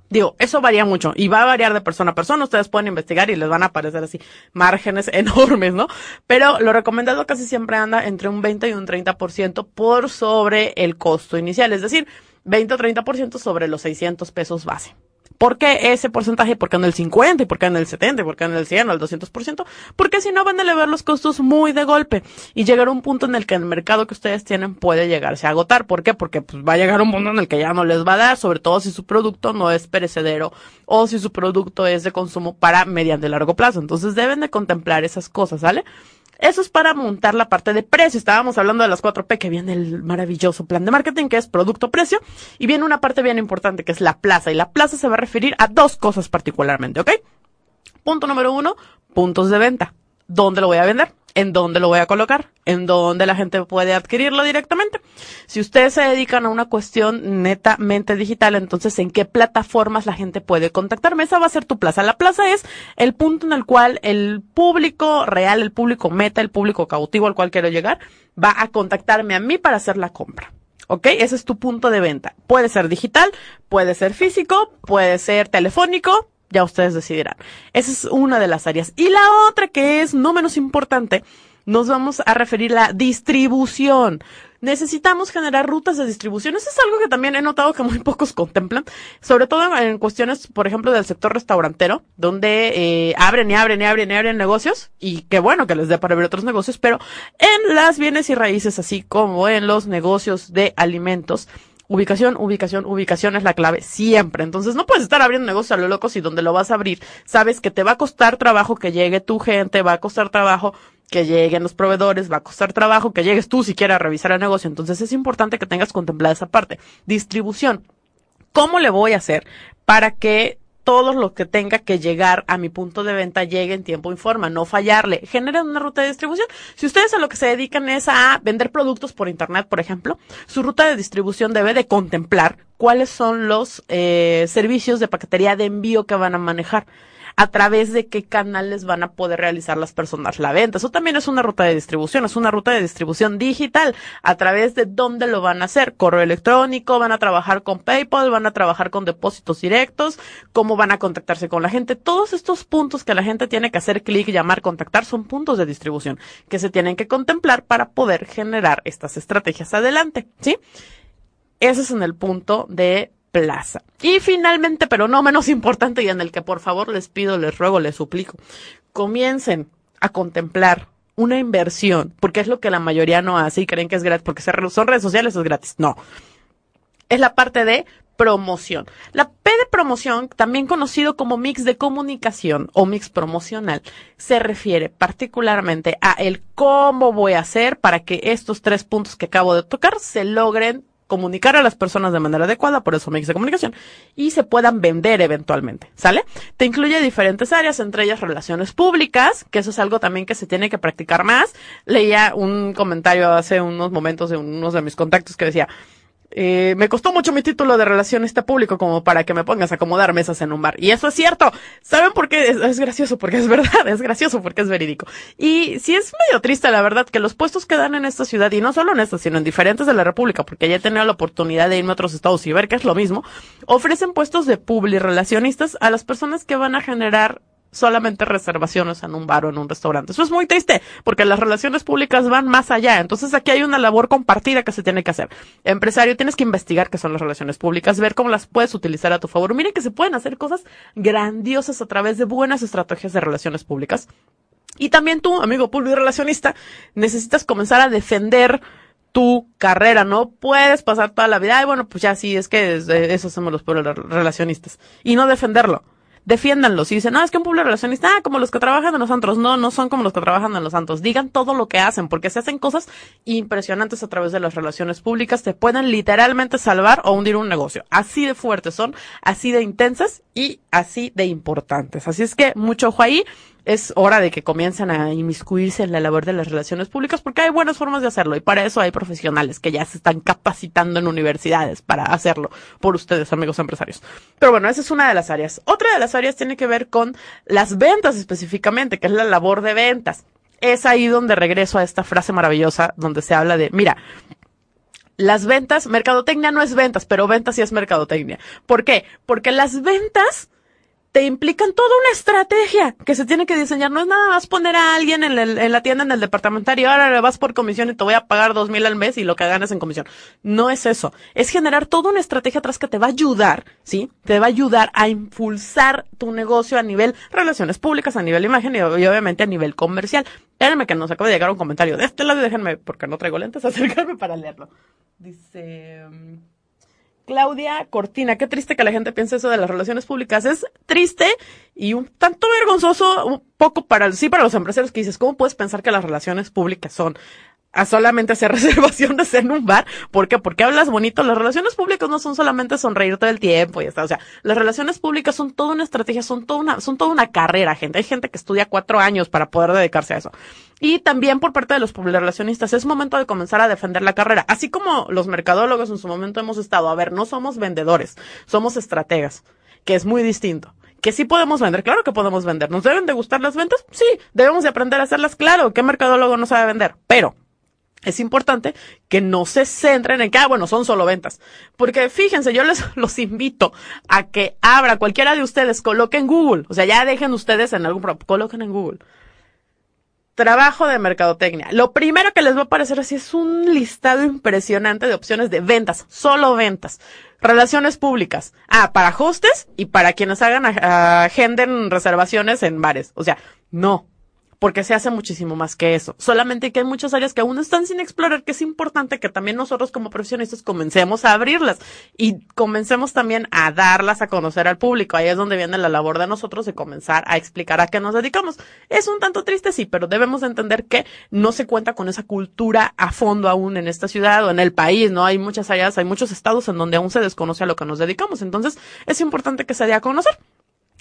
Digo, eso varía mucho y va a variar de persona a persona. Ustedes pueden investigar y les van a aparecer así márgenes enormes, ¿no? Pero lo recomendado casi siempre anda entre un 20 y un 30% por sobre el costo inicial. Es decir, 20 o 30% sobre los 600 pesos base. ¿Por qué ese porcentaje? ¿Por qué en el 50? ¿Y por qué en el 70? ¿Y por qué en el 100 o el 200%? Porque si no van a elevar los costos muy de golpe y llegar a un punto en el que el mercado que ustedes tienen puede llegarse a agotar. ¿Por qué? Porque pues, va a llegar un punto en el que ya no les va a dar, sobre todo si su producto no es perecedero o si su producto es de consumo para mediante largo plazo. Entonces deben de contemplar esas cosas, ¿sale? Eso es para montar la parte de precio. Estábamos hablando de las 4P, que viene el maravilloso plan de marketing, que es producto-precio, y viene una parte bien importante, que es la plaza. Y la plaza se va a referir a dos cosas particularmente, ¿ok? Punto número uno, puntos de venta. ¿Dónde lo voy a vender? En dónde lo voy a colocar, en dónde la gente puede adquirirlo directamente. Si ustedes se dedican a una cuestión netamente digital, entonces en qué plataformas la gente puede contactarme. Esa va a ser tu plaza. La plaza es el punto en el cual el público real, el público meta, el público cautivo al cual quiero llegar, va a contactarme a mí para hacer la compra. ¿Ok? Ese es tu punto de venta. Puede ser digital, puede ser físico, puede ser telefónico, ya ustedes decidirán. Esa es una de las áreas. Y la otra que es no menos importante, nos vamos a referir a la distribución. Necesitamos generar rutas de distribución. Eso es algo que también he notado que muy pocos contemplan, sobre todo en cuestiones, por ejemplo, del sector restaurantero, donde eh, abren y abren y abren y abren negocios, y qué bueno que les dé para abrir otros negocios, pero en las bienes y raíces, así como en los negocios de alimentos, Ubicación, ubicación, ubicación es la clave siempre. Entonces no puedes estar abriendo negocio a lo loco si donde lo vas a abrir sabes que te va a costar trabajo que llegue tu gente, va a costar trabajo que lleguen los proveedores, va a costar trabajo que llegues tú siquiera a revisar el negocio. Entonces es importante que tengas contemplada esa parte. Distribución. ¿Cómo le voy a hacer para que todo lo que tenga que llegar a mi punto de venta llegue en tiempo y forma, no fallarle. Generen una ruta de distribución. Si ustedes a lo que se dedican es a vender productos por internet, por ejemplo, su ruta de distribución debe de contemplar cuáles son los eh, servicios de paquetería de envío que van a manejar a través de qué canales van a poder realizar las personas la venta. Eso también es una ruta de distribución, es una ruta de distribución digital, a través de dónde lo van a hacer, correo electrónico, van a trabajar con PayPal, van a trabajar con depósitos directos, cómo van a contactarse con la gente. Todos estos puntos que la gente tiene que hacer clic, llamar, contactar, son puntos de distribución que se tienen que contemplar para poder generar estas estrategias adelante, ¿sí? Ese es en el punto de plaza. Y finalmente, pero no menos importante y en el que por favor les pido, les ruego, les suplico, comiencen a contemplar una inversión, porque es lo que la mayoría no hace y creen que es gratis, porque son redes sociales, es gratis. No. Es la parte de promoción. La P de promoción, también conocido como mix de comunicación o mix promocional, se refiere particularmente a el cómo voy a hacer para que estos tres puntos que acabo de tocar se logren comunicar a las personas de manera adecuada, por eso me de comunicación, y se puedan vender eventualmente, ¿sale? Te incluye diferentes áreas, entre ellas relaciones públicas, que eso es algo también que se tiene que practicar más. Leía un comentario hace unos momentos de unos de mis contactos que decía, eh, me costó mucho mi título de relacionista público como para que me pongas a acomodar mesas en un bar. Y eso es cierto. ¿Saben por qué? Es, gracioso porque es verdad, es gracioso porque es verídico. Y sí es medio triste, la verdad, que los puestos que dan en esta ciudad, y no solo en esta, sino en diferentes de la República, porque ya he tenido la oportunidad de irme a otros estados y ver que es lo mismo, ofrecen puestos de publi relacionistas a las personas que van a generar solamente reservaciones en un bar o en un restaurante. Eso es muy triste, porque las relaciones públicas van más allá. Entonces aquí hay una labor compartida que se tiene que hacer. Empresario, tienes que investigar qué son las relaciones públicas, ver cómo las puedes utilizar a tu favor. Miren que se pueden hacer cosas grandiosas a través de buenas estrategias de relaciones públicas. Y también tú, amigo público y relacionista, necesitas comenzar a defender tu carrera, no puedes pasar toda la vida, y bueno, pues ya sí, es que eso somos los pueblos relacionistas, y no defenderlo defiéndanlos. Y dicen, no, es que un público relacionista, ah, como los que trabajan en los santos. No, no son como los que trabajan en los santos. Digan todo lo que hacen, porque se hacen cosas impresionantes a través de las relaciones públicas. Te pueden literalmente salvar o hundir un negocio. Así de fuertes son, así de intensas y así de importantes. Así es que mucho ojo ahí es hora de que comiencen a inmiscuirse en la labor de las relaciones públicas porque hay buenas formas de hacerlo y para eso hay profesionales que ya se están capacitando en universidades para hacerlo por ustedes, amigos empresarios. Pero bueno, esa es una de las áreas. Otra de las áreas tiene que ver con las ventas específicamente, que es la labor de ventas. Es ahí donde regreso a esta frase maravillosa donde se habla de, mira, las ventas, mercadotecnia no es ventas, pero ventas sí es mercadotecnia. ¿Por qué? Porque las ventas te implican toda una estrategia que se tiene que diseñar. No es nada más poner a alguien en, la tienda, en el departamentario, ahora vas por comisión y te voy a pagar dos mil al mes y lo que ganas en comisión. No es eso. Es generar toda una estrategia atrás que te va a ayudar, ¿sí? Te va a ayudar a impulsar tu negocio a nivel relaciones públicas, a nivel imagen y, obviamente a nivel comercial. Espérenme que nos acaba de llegar un comentario de este lado y déjenme, porque no traigo lentes, acercarme para leerlo. Dice... Claudia Cortina, qué triste que la gente piense eso de las relaciones públicas. Es triste y un tanto vergonzoso, un poco para, sí, para los empresarios que dices, ¿cómo puedes pensar que las relaciones públicas son a solamente hacer reservaciones en un bar. ¿Por qué? Porque hablas bonito. Las relaciones públicas no son solamente sonreír todo el tiempo y está. O sea, las relaciones públicas son toda una estrategia, son toda una, son toda una carrera, gente. Hay gente que estudia cuatro años para poder dedicarse a eso. Y también por parte de los relacionistas es momento de comenzar a defender la carrera. Así como los mercadólogos en su momento hemos estado. A ver, no somos vendedores, somos estrategas, que es muy distinto que sí podemos vender, claro que podemos vender. ¿Nos deben de gustar las ventas? Sí, debemos de aprender a hacerlas, claro. ¿Qué mercadólogo no sabe vender? Pero es importante que no se centren en que, ah, bueno, son solo ventas. Porque fíjense, yo les los invito a que abra cualquiera de ustedes, coloquen Google. O sea, ya dejen ustedes en algún, coloquen en Google. Trabajo de mercadotecnia. Lo primero que les va a aparecer así es un listado impresionante de opciones de ventas, solo ventas. Relaciones públicas. Ah, para hostes y para quienes hagan, agenden reservaciones en bares. O sea, no porque se hace muchísimo más que eso. Solamente que hay muchas áreas que aún están sin explorar, que es importante que también nosotros como profesionistas comencemos a abrirlas y comencemos también a darlas a conocer al público. Ahí es donde viene la labor de nosotros de comenzar a explicar a qué nos dedicamos. Es un tanto triste, sí, pero debemos entender que no se cuenta con esa cultura a fondo aún en esta ciudad o en el país, ¿no? Hay muchas áreas, hay muchos estados en donde aún se desconoce a lo que nos dedicamos. Entonces, es importante que se dé a conocer.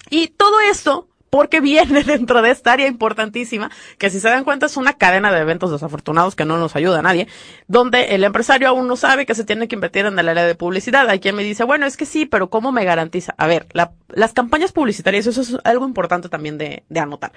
Y todo esto porque viene dentro de esta área importantísima, que si se dan cuenta es una cadena de eventos desafortunados que no nos ayuda a nadie, donde el empresario aún no sabe que se tiene que invertir en el área de publicidad. Hay quien me dice, bueno, es que sí, pero ¿cómo me garantiza? A ver, las campañas publicitarias, eso es algo importante también de, de anotar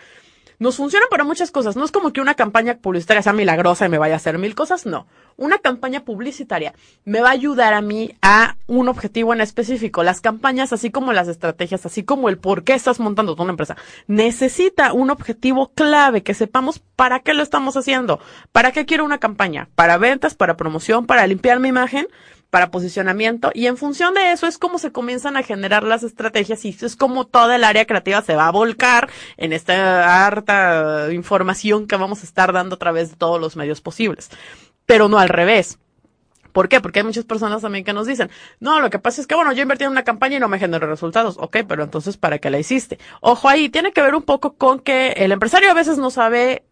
nos funciona para muchas cosas. No es como que una campaña publicitaria sea milagrosa y me vaya a hacer mil cosas, no. Una campaña publicitaria me va a ayudar a mí a un objetivo en específico. Las campañas, así como las estrategias, así como el por qué estás montando una empresa, necesita un objetivo clave, que sepamos para qué lo estamos haciendo. ¿Para qué quiero una campaña? ¿Para ventas? ¿Para promoción? ¿Para limpiar mi imagen? Para posicionamiento y en función de eso es como se comienzan a generar las estrategias y es como toda el área creativa se va a volcar en esta harta información que vamos a estar dando a través de todos los medios posibles. Pero no al revés. ¿Por qué? Porque hay muchas personas también que nos dicen, no, lo que pasa es que, bueno, yo invertí en una campaña y no me generó resultados. Ok, pero entonces, ¿para qué la hiciste? Ojo ahí, tiene que ver un poco con que el empresario a veces no sabe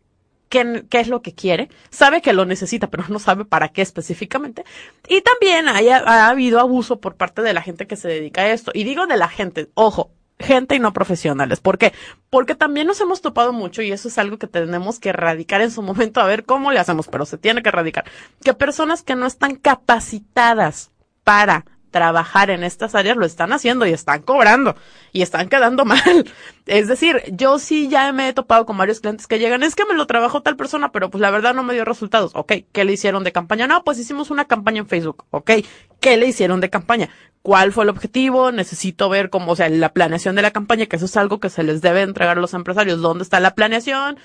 qué, qué, es lo que quiere, sabe que lo necesita, pero no sabe para qué específicamente. Y también haya, ha habido abuso por parte de la gente que se dedica a esto. Y digo de la gente, ojo, gente y no profesionales. ¿Por qué? Porque también nos hemos topado mucho y eso es algo que tenemos que erradicar en su momento a ver cómo le hacemos, pero se tiene que erradicar. Que personas que no están capacitadas para trabajar en estas áreas lo están haciendo y están cobrando y están quedando mal. Es decir, yo sí ya me he topado con varios clientes que llegan, es que me lo trabajó tal persona, pero pues la verdad no me dio resultados. Ok, ¿qué le hicieron de campaña? No, pues hicimos una campaña en Facebook. Ok, ¿qué le hicieron de campaña? ¿Cuál fue el objetivo? Necesito ver cómo, o sea, la planeación de la campaña, que eso es algo que se les debe entregar a los empresarios. ¿Dónde está la planeación?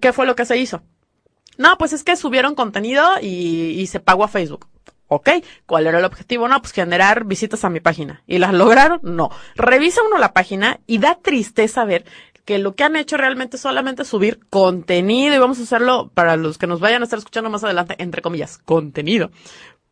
¿Qué fue lo que se hizo? No, pues es que subieron contenido y, y se pagó a Facebook. Ok, ¿cuál era el objetivo? No, pues generar visitas a mi página. ¿Y las lograron? No. Revisa uno la página y da tristeza ver que lo que han hecho realmente es solamente subir contenido y vamos a hacerlo para los que nos vayan a estar escuchando más adelante, entre comillas, contenido.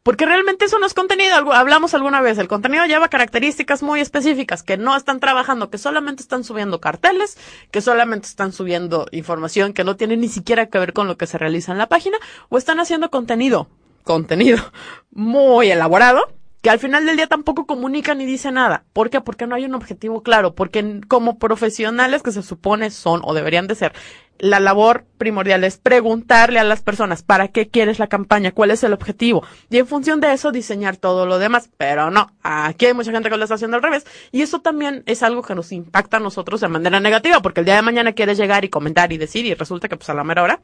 Porque realmente eso no es contenido. Hablamos alguna vez, el contenido lleva características muy específicas que no están trabajando, que solamente están subiendo carteles, que solamente están subiendo información que no tiene ni siquiera que ver con lo que se realiza en la página, o están haciendo contenido contenido muy elaborado que al final del día tampoco comunica ni dice nada. ¿Por qué? Porque no hay un objetivo claro, porque como profesionales que se supone son o deberían de ser, la labor primordial es preguntarle a las personas para qué quieres la campaña, cuál es el objetivo, y en función de eso diseñar todo lo demás. Pero no, aquí hay mucha gente que lo está haciendo al revés, y eso también es algo que nos impacta a nosotros de manera negativa, porque el día de mañana quieres llegar y comentar y decir, y resulta que pues a la mera hora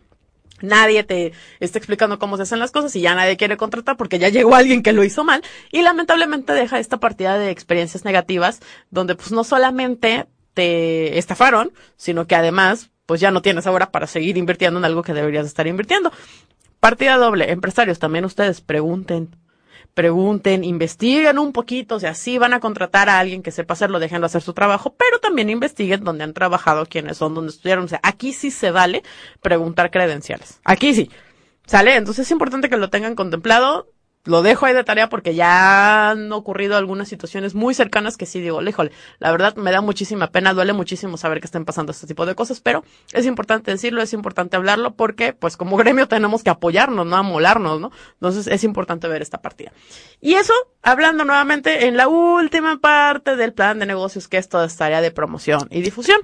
Nadie te está explicando cómo se hacen las cosas y ya nadie quiere contratar porque ya llegó alguien que lo hizo mal y lamentablemente deja esta partida de experiencias negativas donde pues no solamente te estafaron, sino que además pues ya no tienes ahora para seguir invirtiendo en algo que deberías estar invirtiendo. Partida doble, empresarios, también ustedes pregunten pregunten, investiguen un poquito, o sea, sí van a contratar a alguien que sepa hacerlo, déjenlo hacer su trabajo, pero también investiguen dónde han trabajado, quiénes son, dónde estudiaron, o sea, aquí sí se vale preguntar credenciales. Aquí sí. ¿Sale? Entonces es importante que lo tengan contemplado lo dejo ahí de tarea porque ya han ocurrido algunas situaciones muy cercanas que sí digo, híjole, la verdad me da muchísima pena, duele muchísimo saber que estén pasando este tipo de cosas, pero es importante decirlo, es importante hablarlo porque pues como gremio tenemos que apoyarnos, no amolarnos, ¿no? Entonces es importante ver esta partida. Y eso, hablando nuevamente en la última parte del plan de negocios que es toda esta área de promoción y difusión.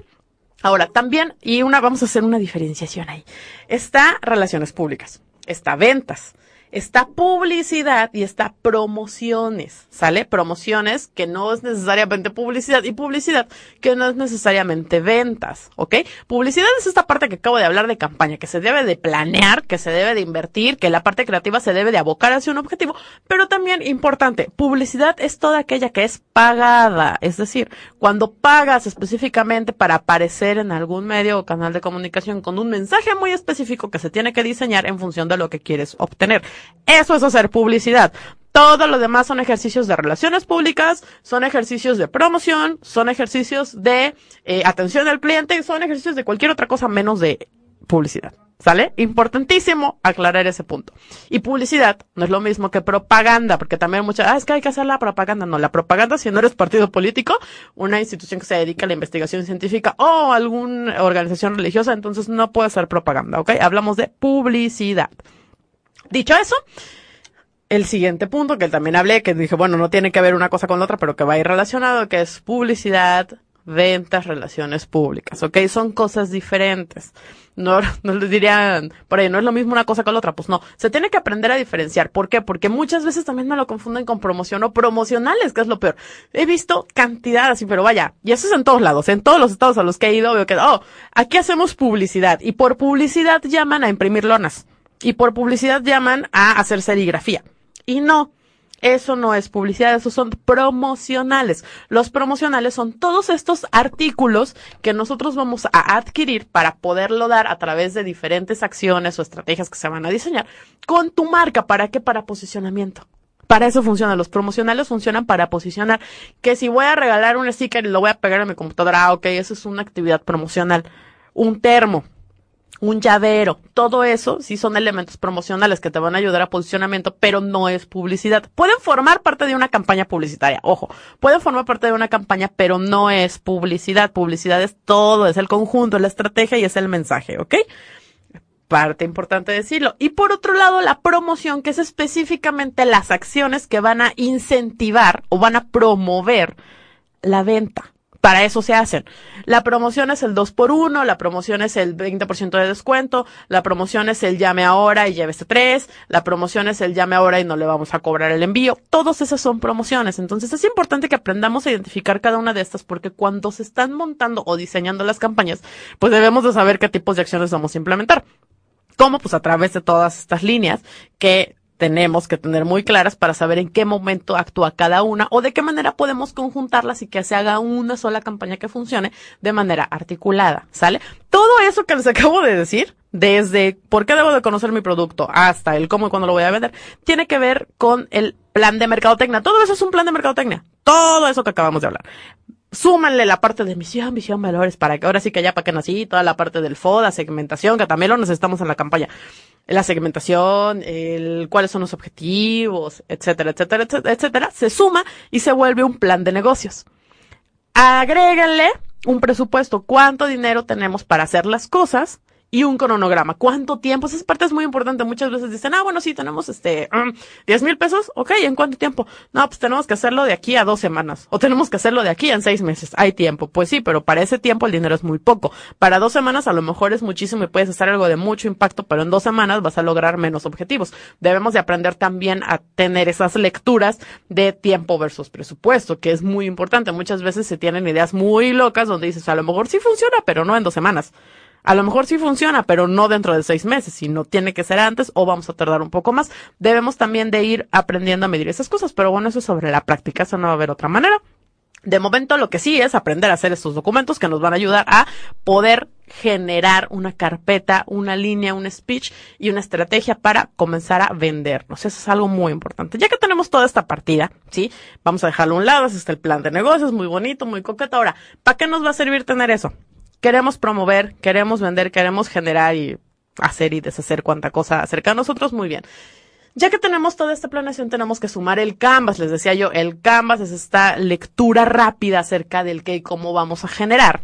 Ahora, también, y una, vamos a hacer una diferenciación ahí. Está relaciones públicas, está ventas, está publicidad y está promociones, ¿sale? Promociones que no es necesariamente publicidad y publicidad que no es necesariamente ventas, ¿ok? Publicidad es esta parte que acabo de hablar de campaña, que se debe de planear, que se debe de invertir, que la parte creativa se debe de abocar hacia un objetivo, pero también importante, publicidad es toda aquella que es pagada, es decir, cuando pagas específicamente para aparecer en algún medio o canal de comunicación con un mensaje muy específico que se tiene que diseñar en función de lo que quieres obtener. Eso es hacer publicidad. Todo lo demás son ejercicios de relaciones públicas, son ejercicios de promoción, son ejercicios de eh, atención al cliente, son ejercicios de cualquier otra cosa menos de publicidad. ¿Sale? Importantísimo aclarar ese punto. Y publicidad no es lo mismo que propaganda, porque también muchas, ah, es que hay que hacer la propaganda. No, la propaganda, si no eres partido político, una institución que se dedica a la investigación científica o alguna organización religiosa, entonces no puede ser propaganda, ¿ok? Hablamos de publicidad. Dicho eso, el siguiente punto que también hablé, que dije, bueno, no tiene que ver una cosa con la otra, pero que va a ir relacionado, que es publicidad ventas, relaciones públicas, ¿ok? Son cosas diferentes. No, no les dirían, por ahí, no es lo mismo una cosa con la otra, pues no. Se tiene que aprender a diferenciar. ¿Por qué? Porque muchas veces también me lo confunden con promoción o promocionales, que es lo peor. He visto cantidad así, pero vaya, y eso es en todos lados, en todos los estados a los que he ido, veo que, oh, aquí hacemos publicidad, y por publicidad llaman a imprimir lonas, y por publicidad llaman a hacer serigrafía. Y no, eso no es publicidad, esos son promocionales. Los promocionales son todos estos artículos que nosotros vamos a adquirir para poderlo dar a través de diferentes acciones o estrategias que se van a diseñar con tu marca. ¿Para qué? Para posicionamiento. Para eso funcionan. Los promocionales funcionan para posicionar. Que si voy a regalar un sticker y lo voy a pegar en mi computadora, ah, ok, eso es una actividad promocional. Un termo un llavero, todo eso sí son elementos promocionales que te van a ayudar a posicionamiento, pero no es publicidad. Pueden formar parte de una campaña publicitaria, ojo, pueden formar parte de una campaña, pero no es publicidad. Publicidad es todo, es el conjunto, la estrategia y es el mensaje, ¿ok? Parte importante decirlo. Y por otro lado, la promoción, que es específicamente las acciones que van a incentivar o van a promover la venta para eso se hacen. La promoción es el 2 por 1 la promoción es el 20% de descuento, la promoción es el llame ahora y llévese tres, la promoción es el llame ahora y no le vamos a cobrar el envío. Todas esas son promociones. Entonces es importante que aprendamos a identificar cada una de estas porque cuando se están montando o diseñando las campañas, pues debemos de saber qué tipos de acciones vamos a implementar. ¿Cómo? Pues a través de todas estas líneas que tenemos que tener muy claras para saber en qué momento actúa cada una o de qué manera podemos conjuntarlas y que se haga una sola campaña que funcione de manera articulada, ¿sale? Todo eso que les acabo de decir, desde por qué debo de conocer mi producto hasta el cómo y cuándo lo voy a vender, tiene que ver con el plan de mercadotecnia. Todo eso es un plan de mercadotecnia. Todo eso que acabamos de hablar súmanle la parte de misión, visión, valores, para que ahora sí que ya para que nací, toda la parte del FODA, segmentación, que también lo necesitamos en la campaña. La segmentación, el cuáles son los objetivos, etcétera, etcétera, etcétera, etcétera, se suma y se vuelve un plan de negocios. Agréguenle un presupuesto, cuánto dinero tenemos para hacer las cosas y un cronograma. ¿Cuánto tiempo? Esa parte es muy importante. Muchas veces dicen, ah, bueno, sí, tenemos este, um, 10 mil pesos. Ok, ¿en cuánto tiempo? No, pues tenemos que hacerlo de aquí a dos semanas. O tenemos que hacerlo de aquí en seis meses. Hay tiempo. Pues sí, pero para ese tiempo el dinero es muy poco. Para dos semanas a lo mejor es muchísimo y puedes hacer algo de mucho impacto, pero en dos semanas vas a lograr menos objetivos. Debemos de aprender también a tener esas lecturas de tiempo versus presupuesto, que es muy importante. Muchas veces se tienen ideas muy locas donde dices, a lo mejor sí funciona, pero no en dos semanas. A lo mejor sí funciona, pero no dentro de seis meses, sino tiene que ser antes o vamos a tardar un poco más. Debemos también de ir aprendiendo a medir esas cosas, pero bueno, eso es sobre la práctica, eso no va a haber otra manera. De momento lo que sí es aprender a hacer estos documentos que nos van a ayudar a poder generar una carpeta, una línea, un speech y una estrategia para comenzar a vendernos. Eso es algo muy importante. Ya que tenemos toda esta partida, ¿sí? Vamos a dejarlo a un lado, ese es el plan de negocios, muy bonito, muy coqueto. Ahora, ¿para qué nos va a servir tener eso? Queremos promover, queremos vender, queremos generar y hacer y deshacer cuanta cosa acerca de nosotros, muy bien. Ya que tenemos toda esta planeación, tenemos que sumar el Canvas. Les decía yo, el Canvas es esta lectura rápida acerca del qué y cómo vamos a generar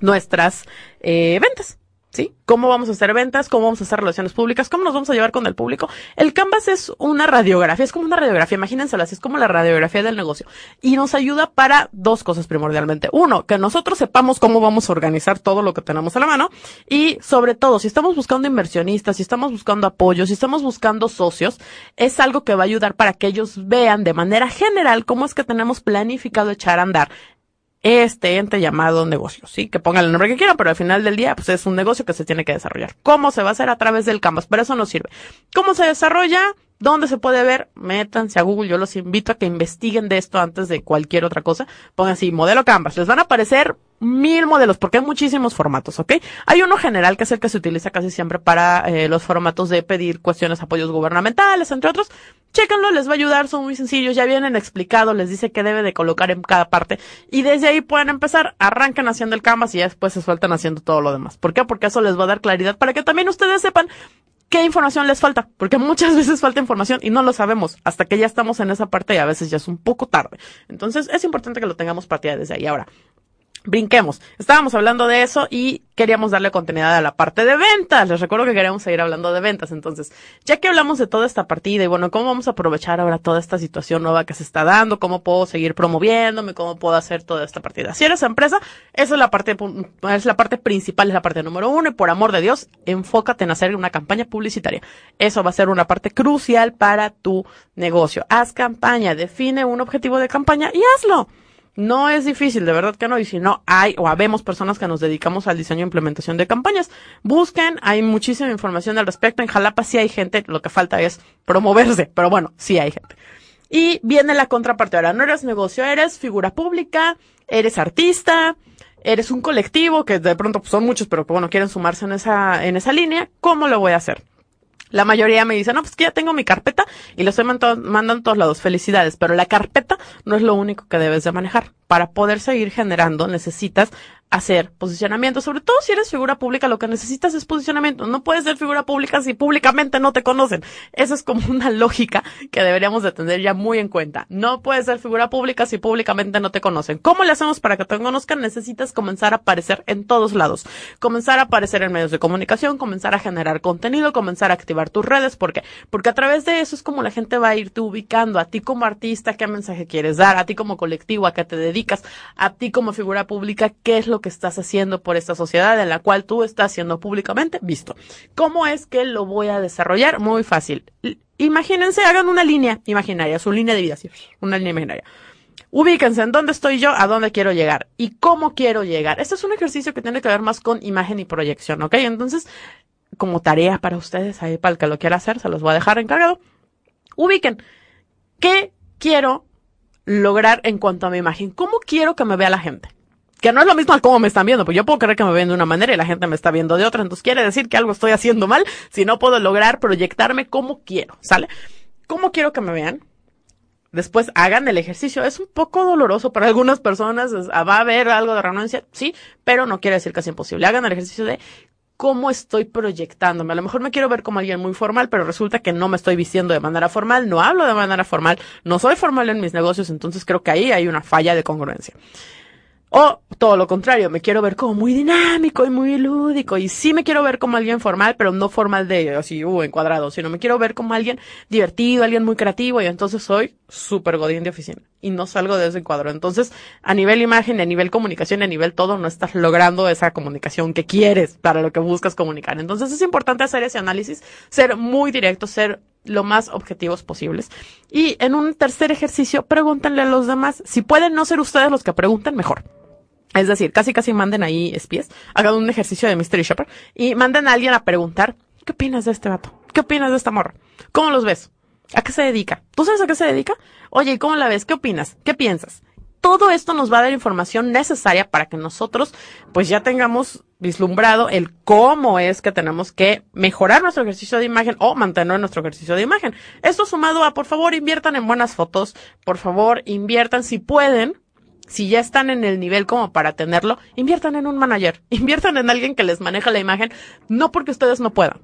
nuestras eh, ventas. ¿Sí? ¿Cómo vamos a hacer ventas? ¿Cómo vamos a hacer relaciones públicas? ¿Cómo nos vamos a llevar con el público? El Canvas es una radiografía, es como una radiografía, imagínenselo así, es como la radiografía del negocio. Y nos ayuda para dos cosas primordialmente. Uno, que nosotros sepamos cómo vamos a organizar todo lo que tenemos a la mano. Y sobre todo, si estamos buscando inversionistas, si estamos buscando apoyo, si estamos buscando socios, es algo que va a ayudar para que ellos vean de manera general cómo es que tenemos planificado echar a andar este ente llamado negocio, ¿sí? Que pongan el nombre que quieran, pero al final del día, pues es un negocio que se tiene que desarrollar. ¿Cómo se va a hacer? A través del Canvas, pero eso no sirve. ¿Cómo se desarrolla? ¿Dónde se puede ver? Métanse a Google. Yo los invito a que investiguen de esto antes de cualquier otra cosa. Pongan así, modelo Canvas. Les van a aparecer mil modelos porque hay muchísimos formatos, ¿ok? Hay uno general que es el que se utiliza casi siempre para eh, los formatos de pedir cuestiones, apoyos gubernamentales, entre otros. Chéquenlo, les va a ayudar, son muy sencillos, ya vienen explicados, les dice qué debe de colocar en cada parte y desde ahí pueden empezar, arrancan haciendo el canvas y ya después se sueltan haciendo todo lo demás. ¿Por qué? Porque eso les va a dar claridad para que también ustedes sepan ¿Qué información les falta? Porque muchas veces falta información y no lo sabemos hasta que ya estamos en esa parte y a veces ya es un poco tarde. Entonces es importante que lo tengamos partida desde ahí. Ahora, brinquemos. Estábamos hablando de eso y queríamos darle continuidad a la parte de ventas. Les recuerdo que queríamos seguir hablando de ventas. Entonces, ya que hablamos de toda esta partida y bueno, cómo vamos a aprovechar ahora toda esta situación nueva que se está dando, cómo puedo seguir promoviéndome, cómo puedo hacer toda esta partida. Si eres empresa, esa es la parte, es la parte principal, es la parte número uno y por amor de Dios, enfócate en hacer una campaña publicitaria. Eso va a ser una parte crucial para tu negocio. Haz campaña, define un objetivo de campaña y hazlo. No es difícil, de verdad que no. Y si no, hay o habemos personas que nos dedicamos al diseño e implementación de campañas. Busquen, hay muchísima información al respecto. En Jalapa sí hay gente, lo que falta es promoverse, pero bueno, sí hay gente. Y viene la contraparte. Ahora, no eres negocio, eres figura pública, eres artista, eres un colectivo, que de pronto pues, son muchos, pero bueno, quieren sumarse en esa, en esa línea. ¿Cómo lo voy a hacer? La mayoría me dice, no, pues que ya tengo mi carpeta y lo estoy mandando a todos lados. Felicidades. Pero la carpeta no es lo único que debes de manejar. Para poder seguir generando necesitas hacer posicionamiento. Sobre todo si eres figura pública, lo que necesitas es posicionamiento. No puedes ser figura pública si públicamente no te conocen. Eso es como una lógica que deberíamos de tener ya muy en cuenta. No puedes ser figura pública si públicamente no te conocen. ¿Cómo le hacemos para que te conozcan? Necesitas comenzar a aparecer en todos lados. Comenzar a aparecer en medios de comunicación, comenzar a generar contenido, comenzar a activar tus redes. ¿Por qué? Porque a través de eso es como la gente va a irte ubicando a ti como artista, qué mensaje quieres dar, a ti como colectivo, a qué te dedicas, a ti como figura pública, qué es lo que estás haciendo por esta sociedad en la cual tú estás siendo públicamente visto. ¿Cómo es que lo voy a desarrollar? Muy fácil. Imagínense, hagan una línea imaginaria, su línea de vida, sí, una línea imaginaria. Ubíquense en dónde estoy yo, a dónde quiero llegar y cómo quiero llegar. Este es un ejercicio que tiene que ver más con imagen y proyección, ¿ok? Entonces, como tarea para ustedes, ahí para el que lo quiera hacer, se los voy a dejar encargado. Ubiquen. ¿Qué quiero lograr en cuanto a mi imagen? ¿Cómo quiero que me vea la gente? Que no es lo mismo cómo me están viendo, pues yo puedo creer que me ven de una manera y la gente me está viendo de otra, entonces quiere decir que algo estoy haciendo mal si no puedo lograr proyectarme como quiero, ¿sale? ¿Cómo quiero que me vean? Después hagan el ejercicio. Es un poco doloroso para algunas personas. Ah, va a haber algo de renuncia, sí, pero no quiere decir que imposible. Hagan el ejercicio de cómo estoy proyectándome. A lo mejor me quiero ver como alguien muy formal, pero resulta que no me estoy vistiendo de manera formal, no hablo de manera formal, no soy formal en mis negocios, entonces creo que ahí hay una falla de congruencia. O todo lo contrario, me quiero ver como muy dinámico y muy lúdico. Y sí me quiero ver como alguien formal, pero no formal de así, uh, encuadrado, sino me quiero ver como alguien divertido, alguien muy creativo. Y entonces soy súper godín de oficina. Y no salgo de ese cuadro. Entonces, a nivel imagen, a nivel comunicación, a nivel todo, no estás logrando esa comunicación que quieres para lo que buscas comunicar. Entonces es importante hacer ese análisis, ser muy directo, ser lo más objetivos posibles. Y en un tercer ejercicio, pregúntenle a los demás. Si pueden no ser ustedes los que pregunten, mejor. Es decir, casi casi manden ahí espías, hagan un ejercicio de Mystery Shopper y manden a alguien a preguntar, ¿qué opinas de este vato? ¿Qué opinas de esta morra? ¿Cómo los ves? ¿A qué se dedica? ¿Tú sabes a qué se dedica? Oye, ¿y cómo la ves? ¿Qué opinas? ¿Qué piensas? Todo esto nos va a dar información necesaria para que nosotros pues ya tengamos vislumbrado el cómo es que tenemos que mejorar nuestro ejercicio de imagen o mantener nuestro ejercicio de imagen. Esto sumado a, por favor, inviertan en buenas fotos, por favor, inviertan si pueden si ya están en el nivel como para tenerlo, inviertan en un manager, inviertan en alguien que les maneja la imagen, no porque ustedes no puedan,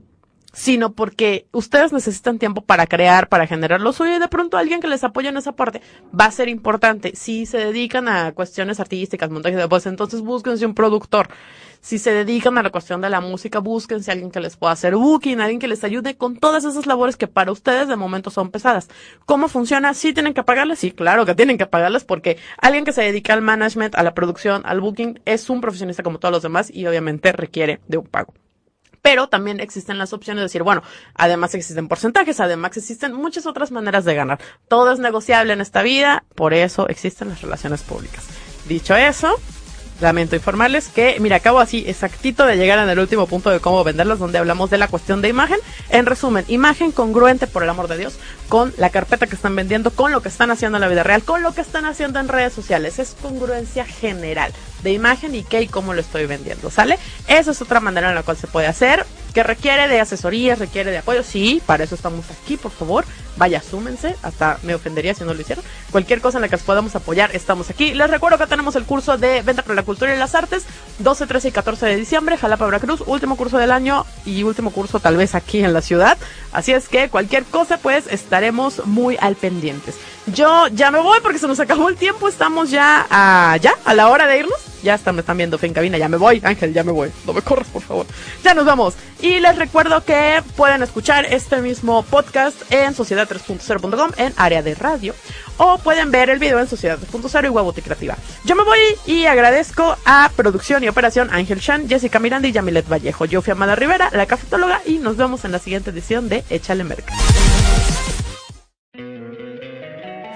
sino porque ustedes necesitan tiempo para crear, para generar lo suyo y de pronto alguien que les apoye en esa parte va a ser importante. Si se dedican a cuestiones artísticas, montaje de voz, entonces búsquense un productor. Si se dedican a la cuestión de la música, búsquense a alguien que les pueda hacer booking, alguien que les ayude con todas esas labores que para ustedes de momento son pesadas. ¿Cómo funciona? ¿Sí tienen que pagarles? Sí, claro que tienen que pagarles porque alguien que se dedica al management, a la producción, al booking, es un profesionista como todos los demás y obviamente requiere de un pago pero también existen las opciones de decir, bueno, además existen porcentajes, además existen muchas otras maneras de ganar. Todo es negociable en esta vida, por eso existen las relaciones públicas. Dicho eso, lamento informarles que, mira, acabo así exactito de llegar en el último punto de cómo venderlos, donde hablamos de la cuestión de imagen. En resumen, imagen congruente, por el amor de Dios, con la carpeta que están vendiendo, con lo que están haciendo en la vida real, con lo que están haciendo en redes sociales. Es congruencia general de imagen y qué y cómo lo estoy vendiendo, ¿sale? Esa es otra manera en la cual se puede hacer, que requiere de asesoría, requiere de apoyo. Sí, para eso estamos aquí, por favor. Vaya, súmense, hasta me ofendería si no lo hicieran. Cualquier cosa en la que podamos apoyar, estamos aquí. Les recuerdo que tenemos el curso de Venta para la Cultura y las Artes, 12, 13 y 14 de diciembre, Jalapa, Veracruz, último curso del año y último curso tal vez aquí en la ciudad. Así es que cualquier cosa, pues estaremos muy al pendientes. Yo ya me voy porque se nos acabó el tiempo, estamos ya a, ya a la hora de irnos. Ya están, me están viendo en cabina. Ya me voy, Ángel, ya me voy. No me corras, por favor. Ya nos vamos. Y les recuerdo que pueden escuchar este mismo podcast en sociedad3.0.com en área de radio. O pueden ver el video en Sociedad 3.0 y Huevote Creativa. Yo me voy y agradezco a producción y operación Ángel Shan, Jessica Miranda y Yamilet Vallejo. Yo fui Amada Rivera, la cafetóloga, y nos vemos en la siguiente edición de Échale Merca.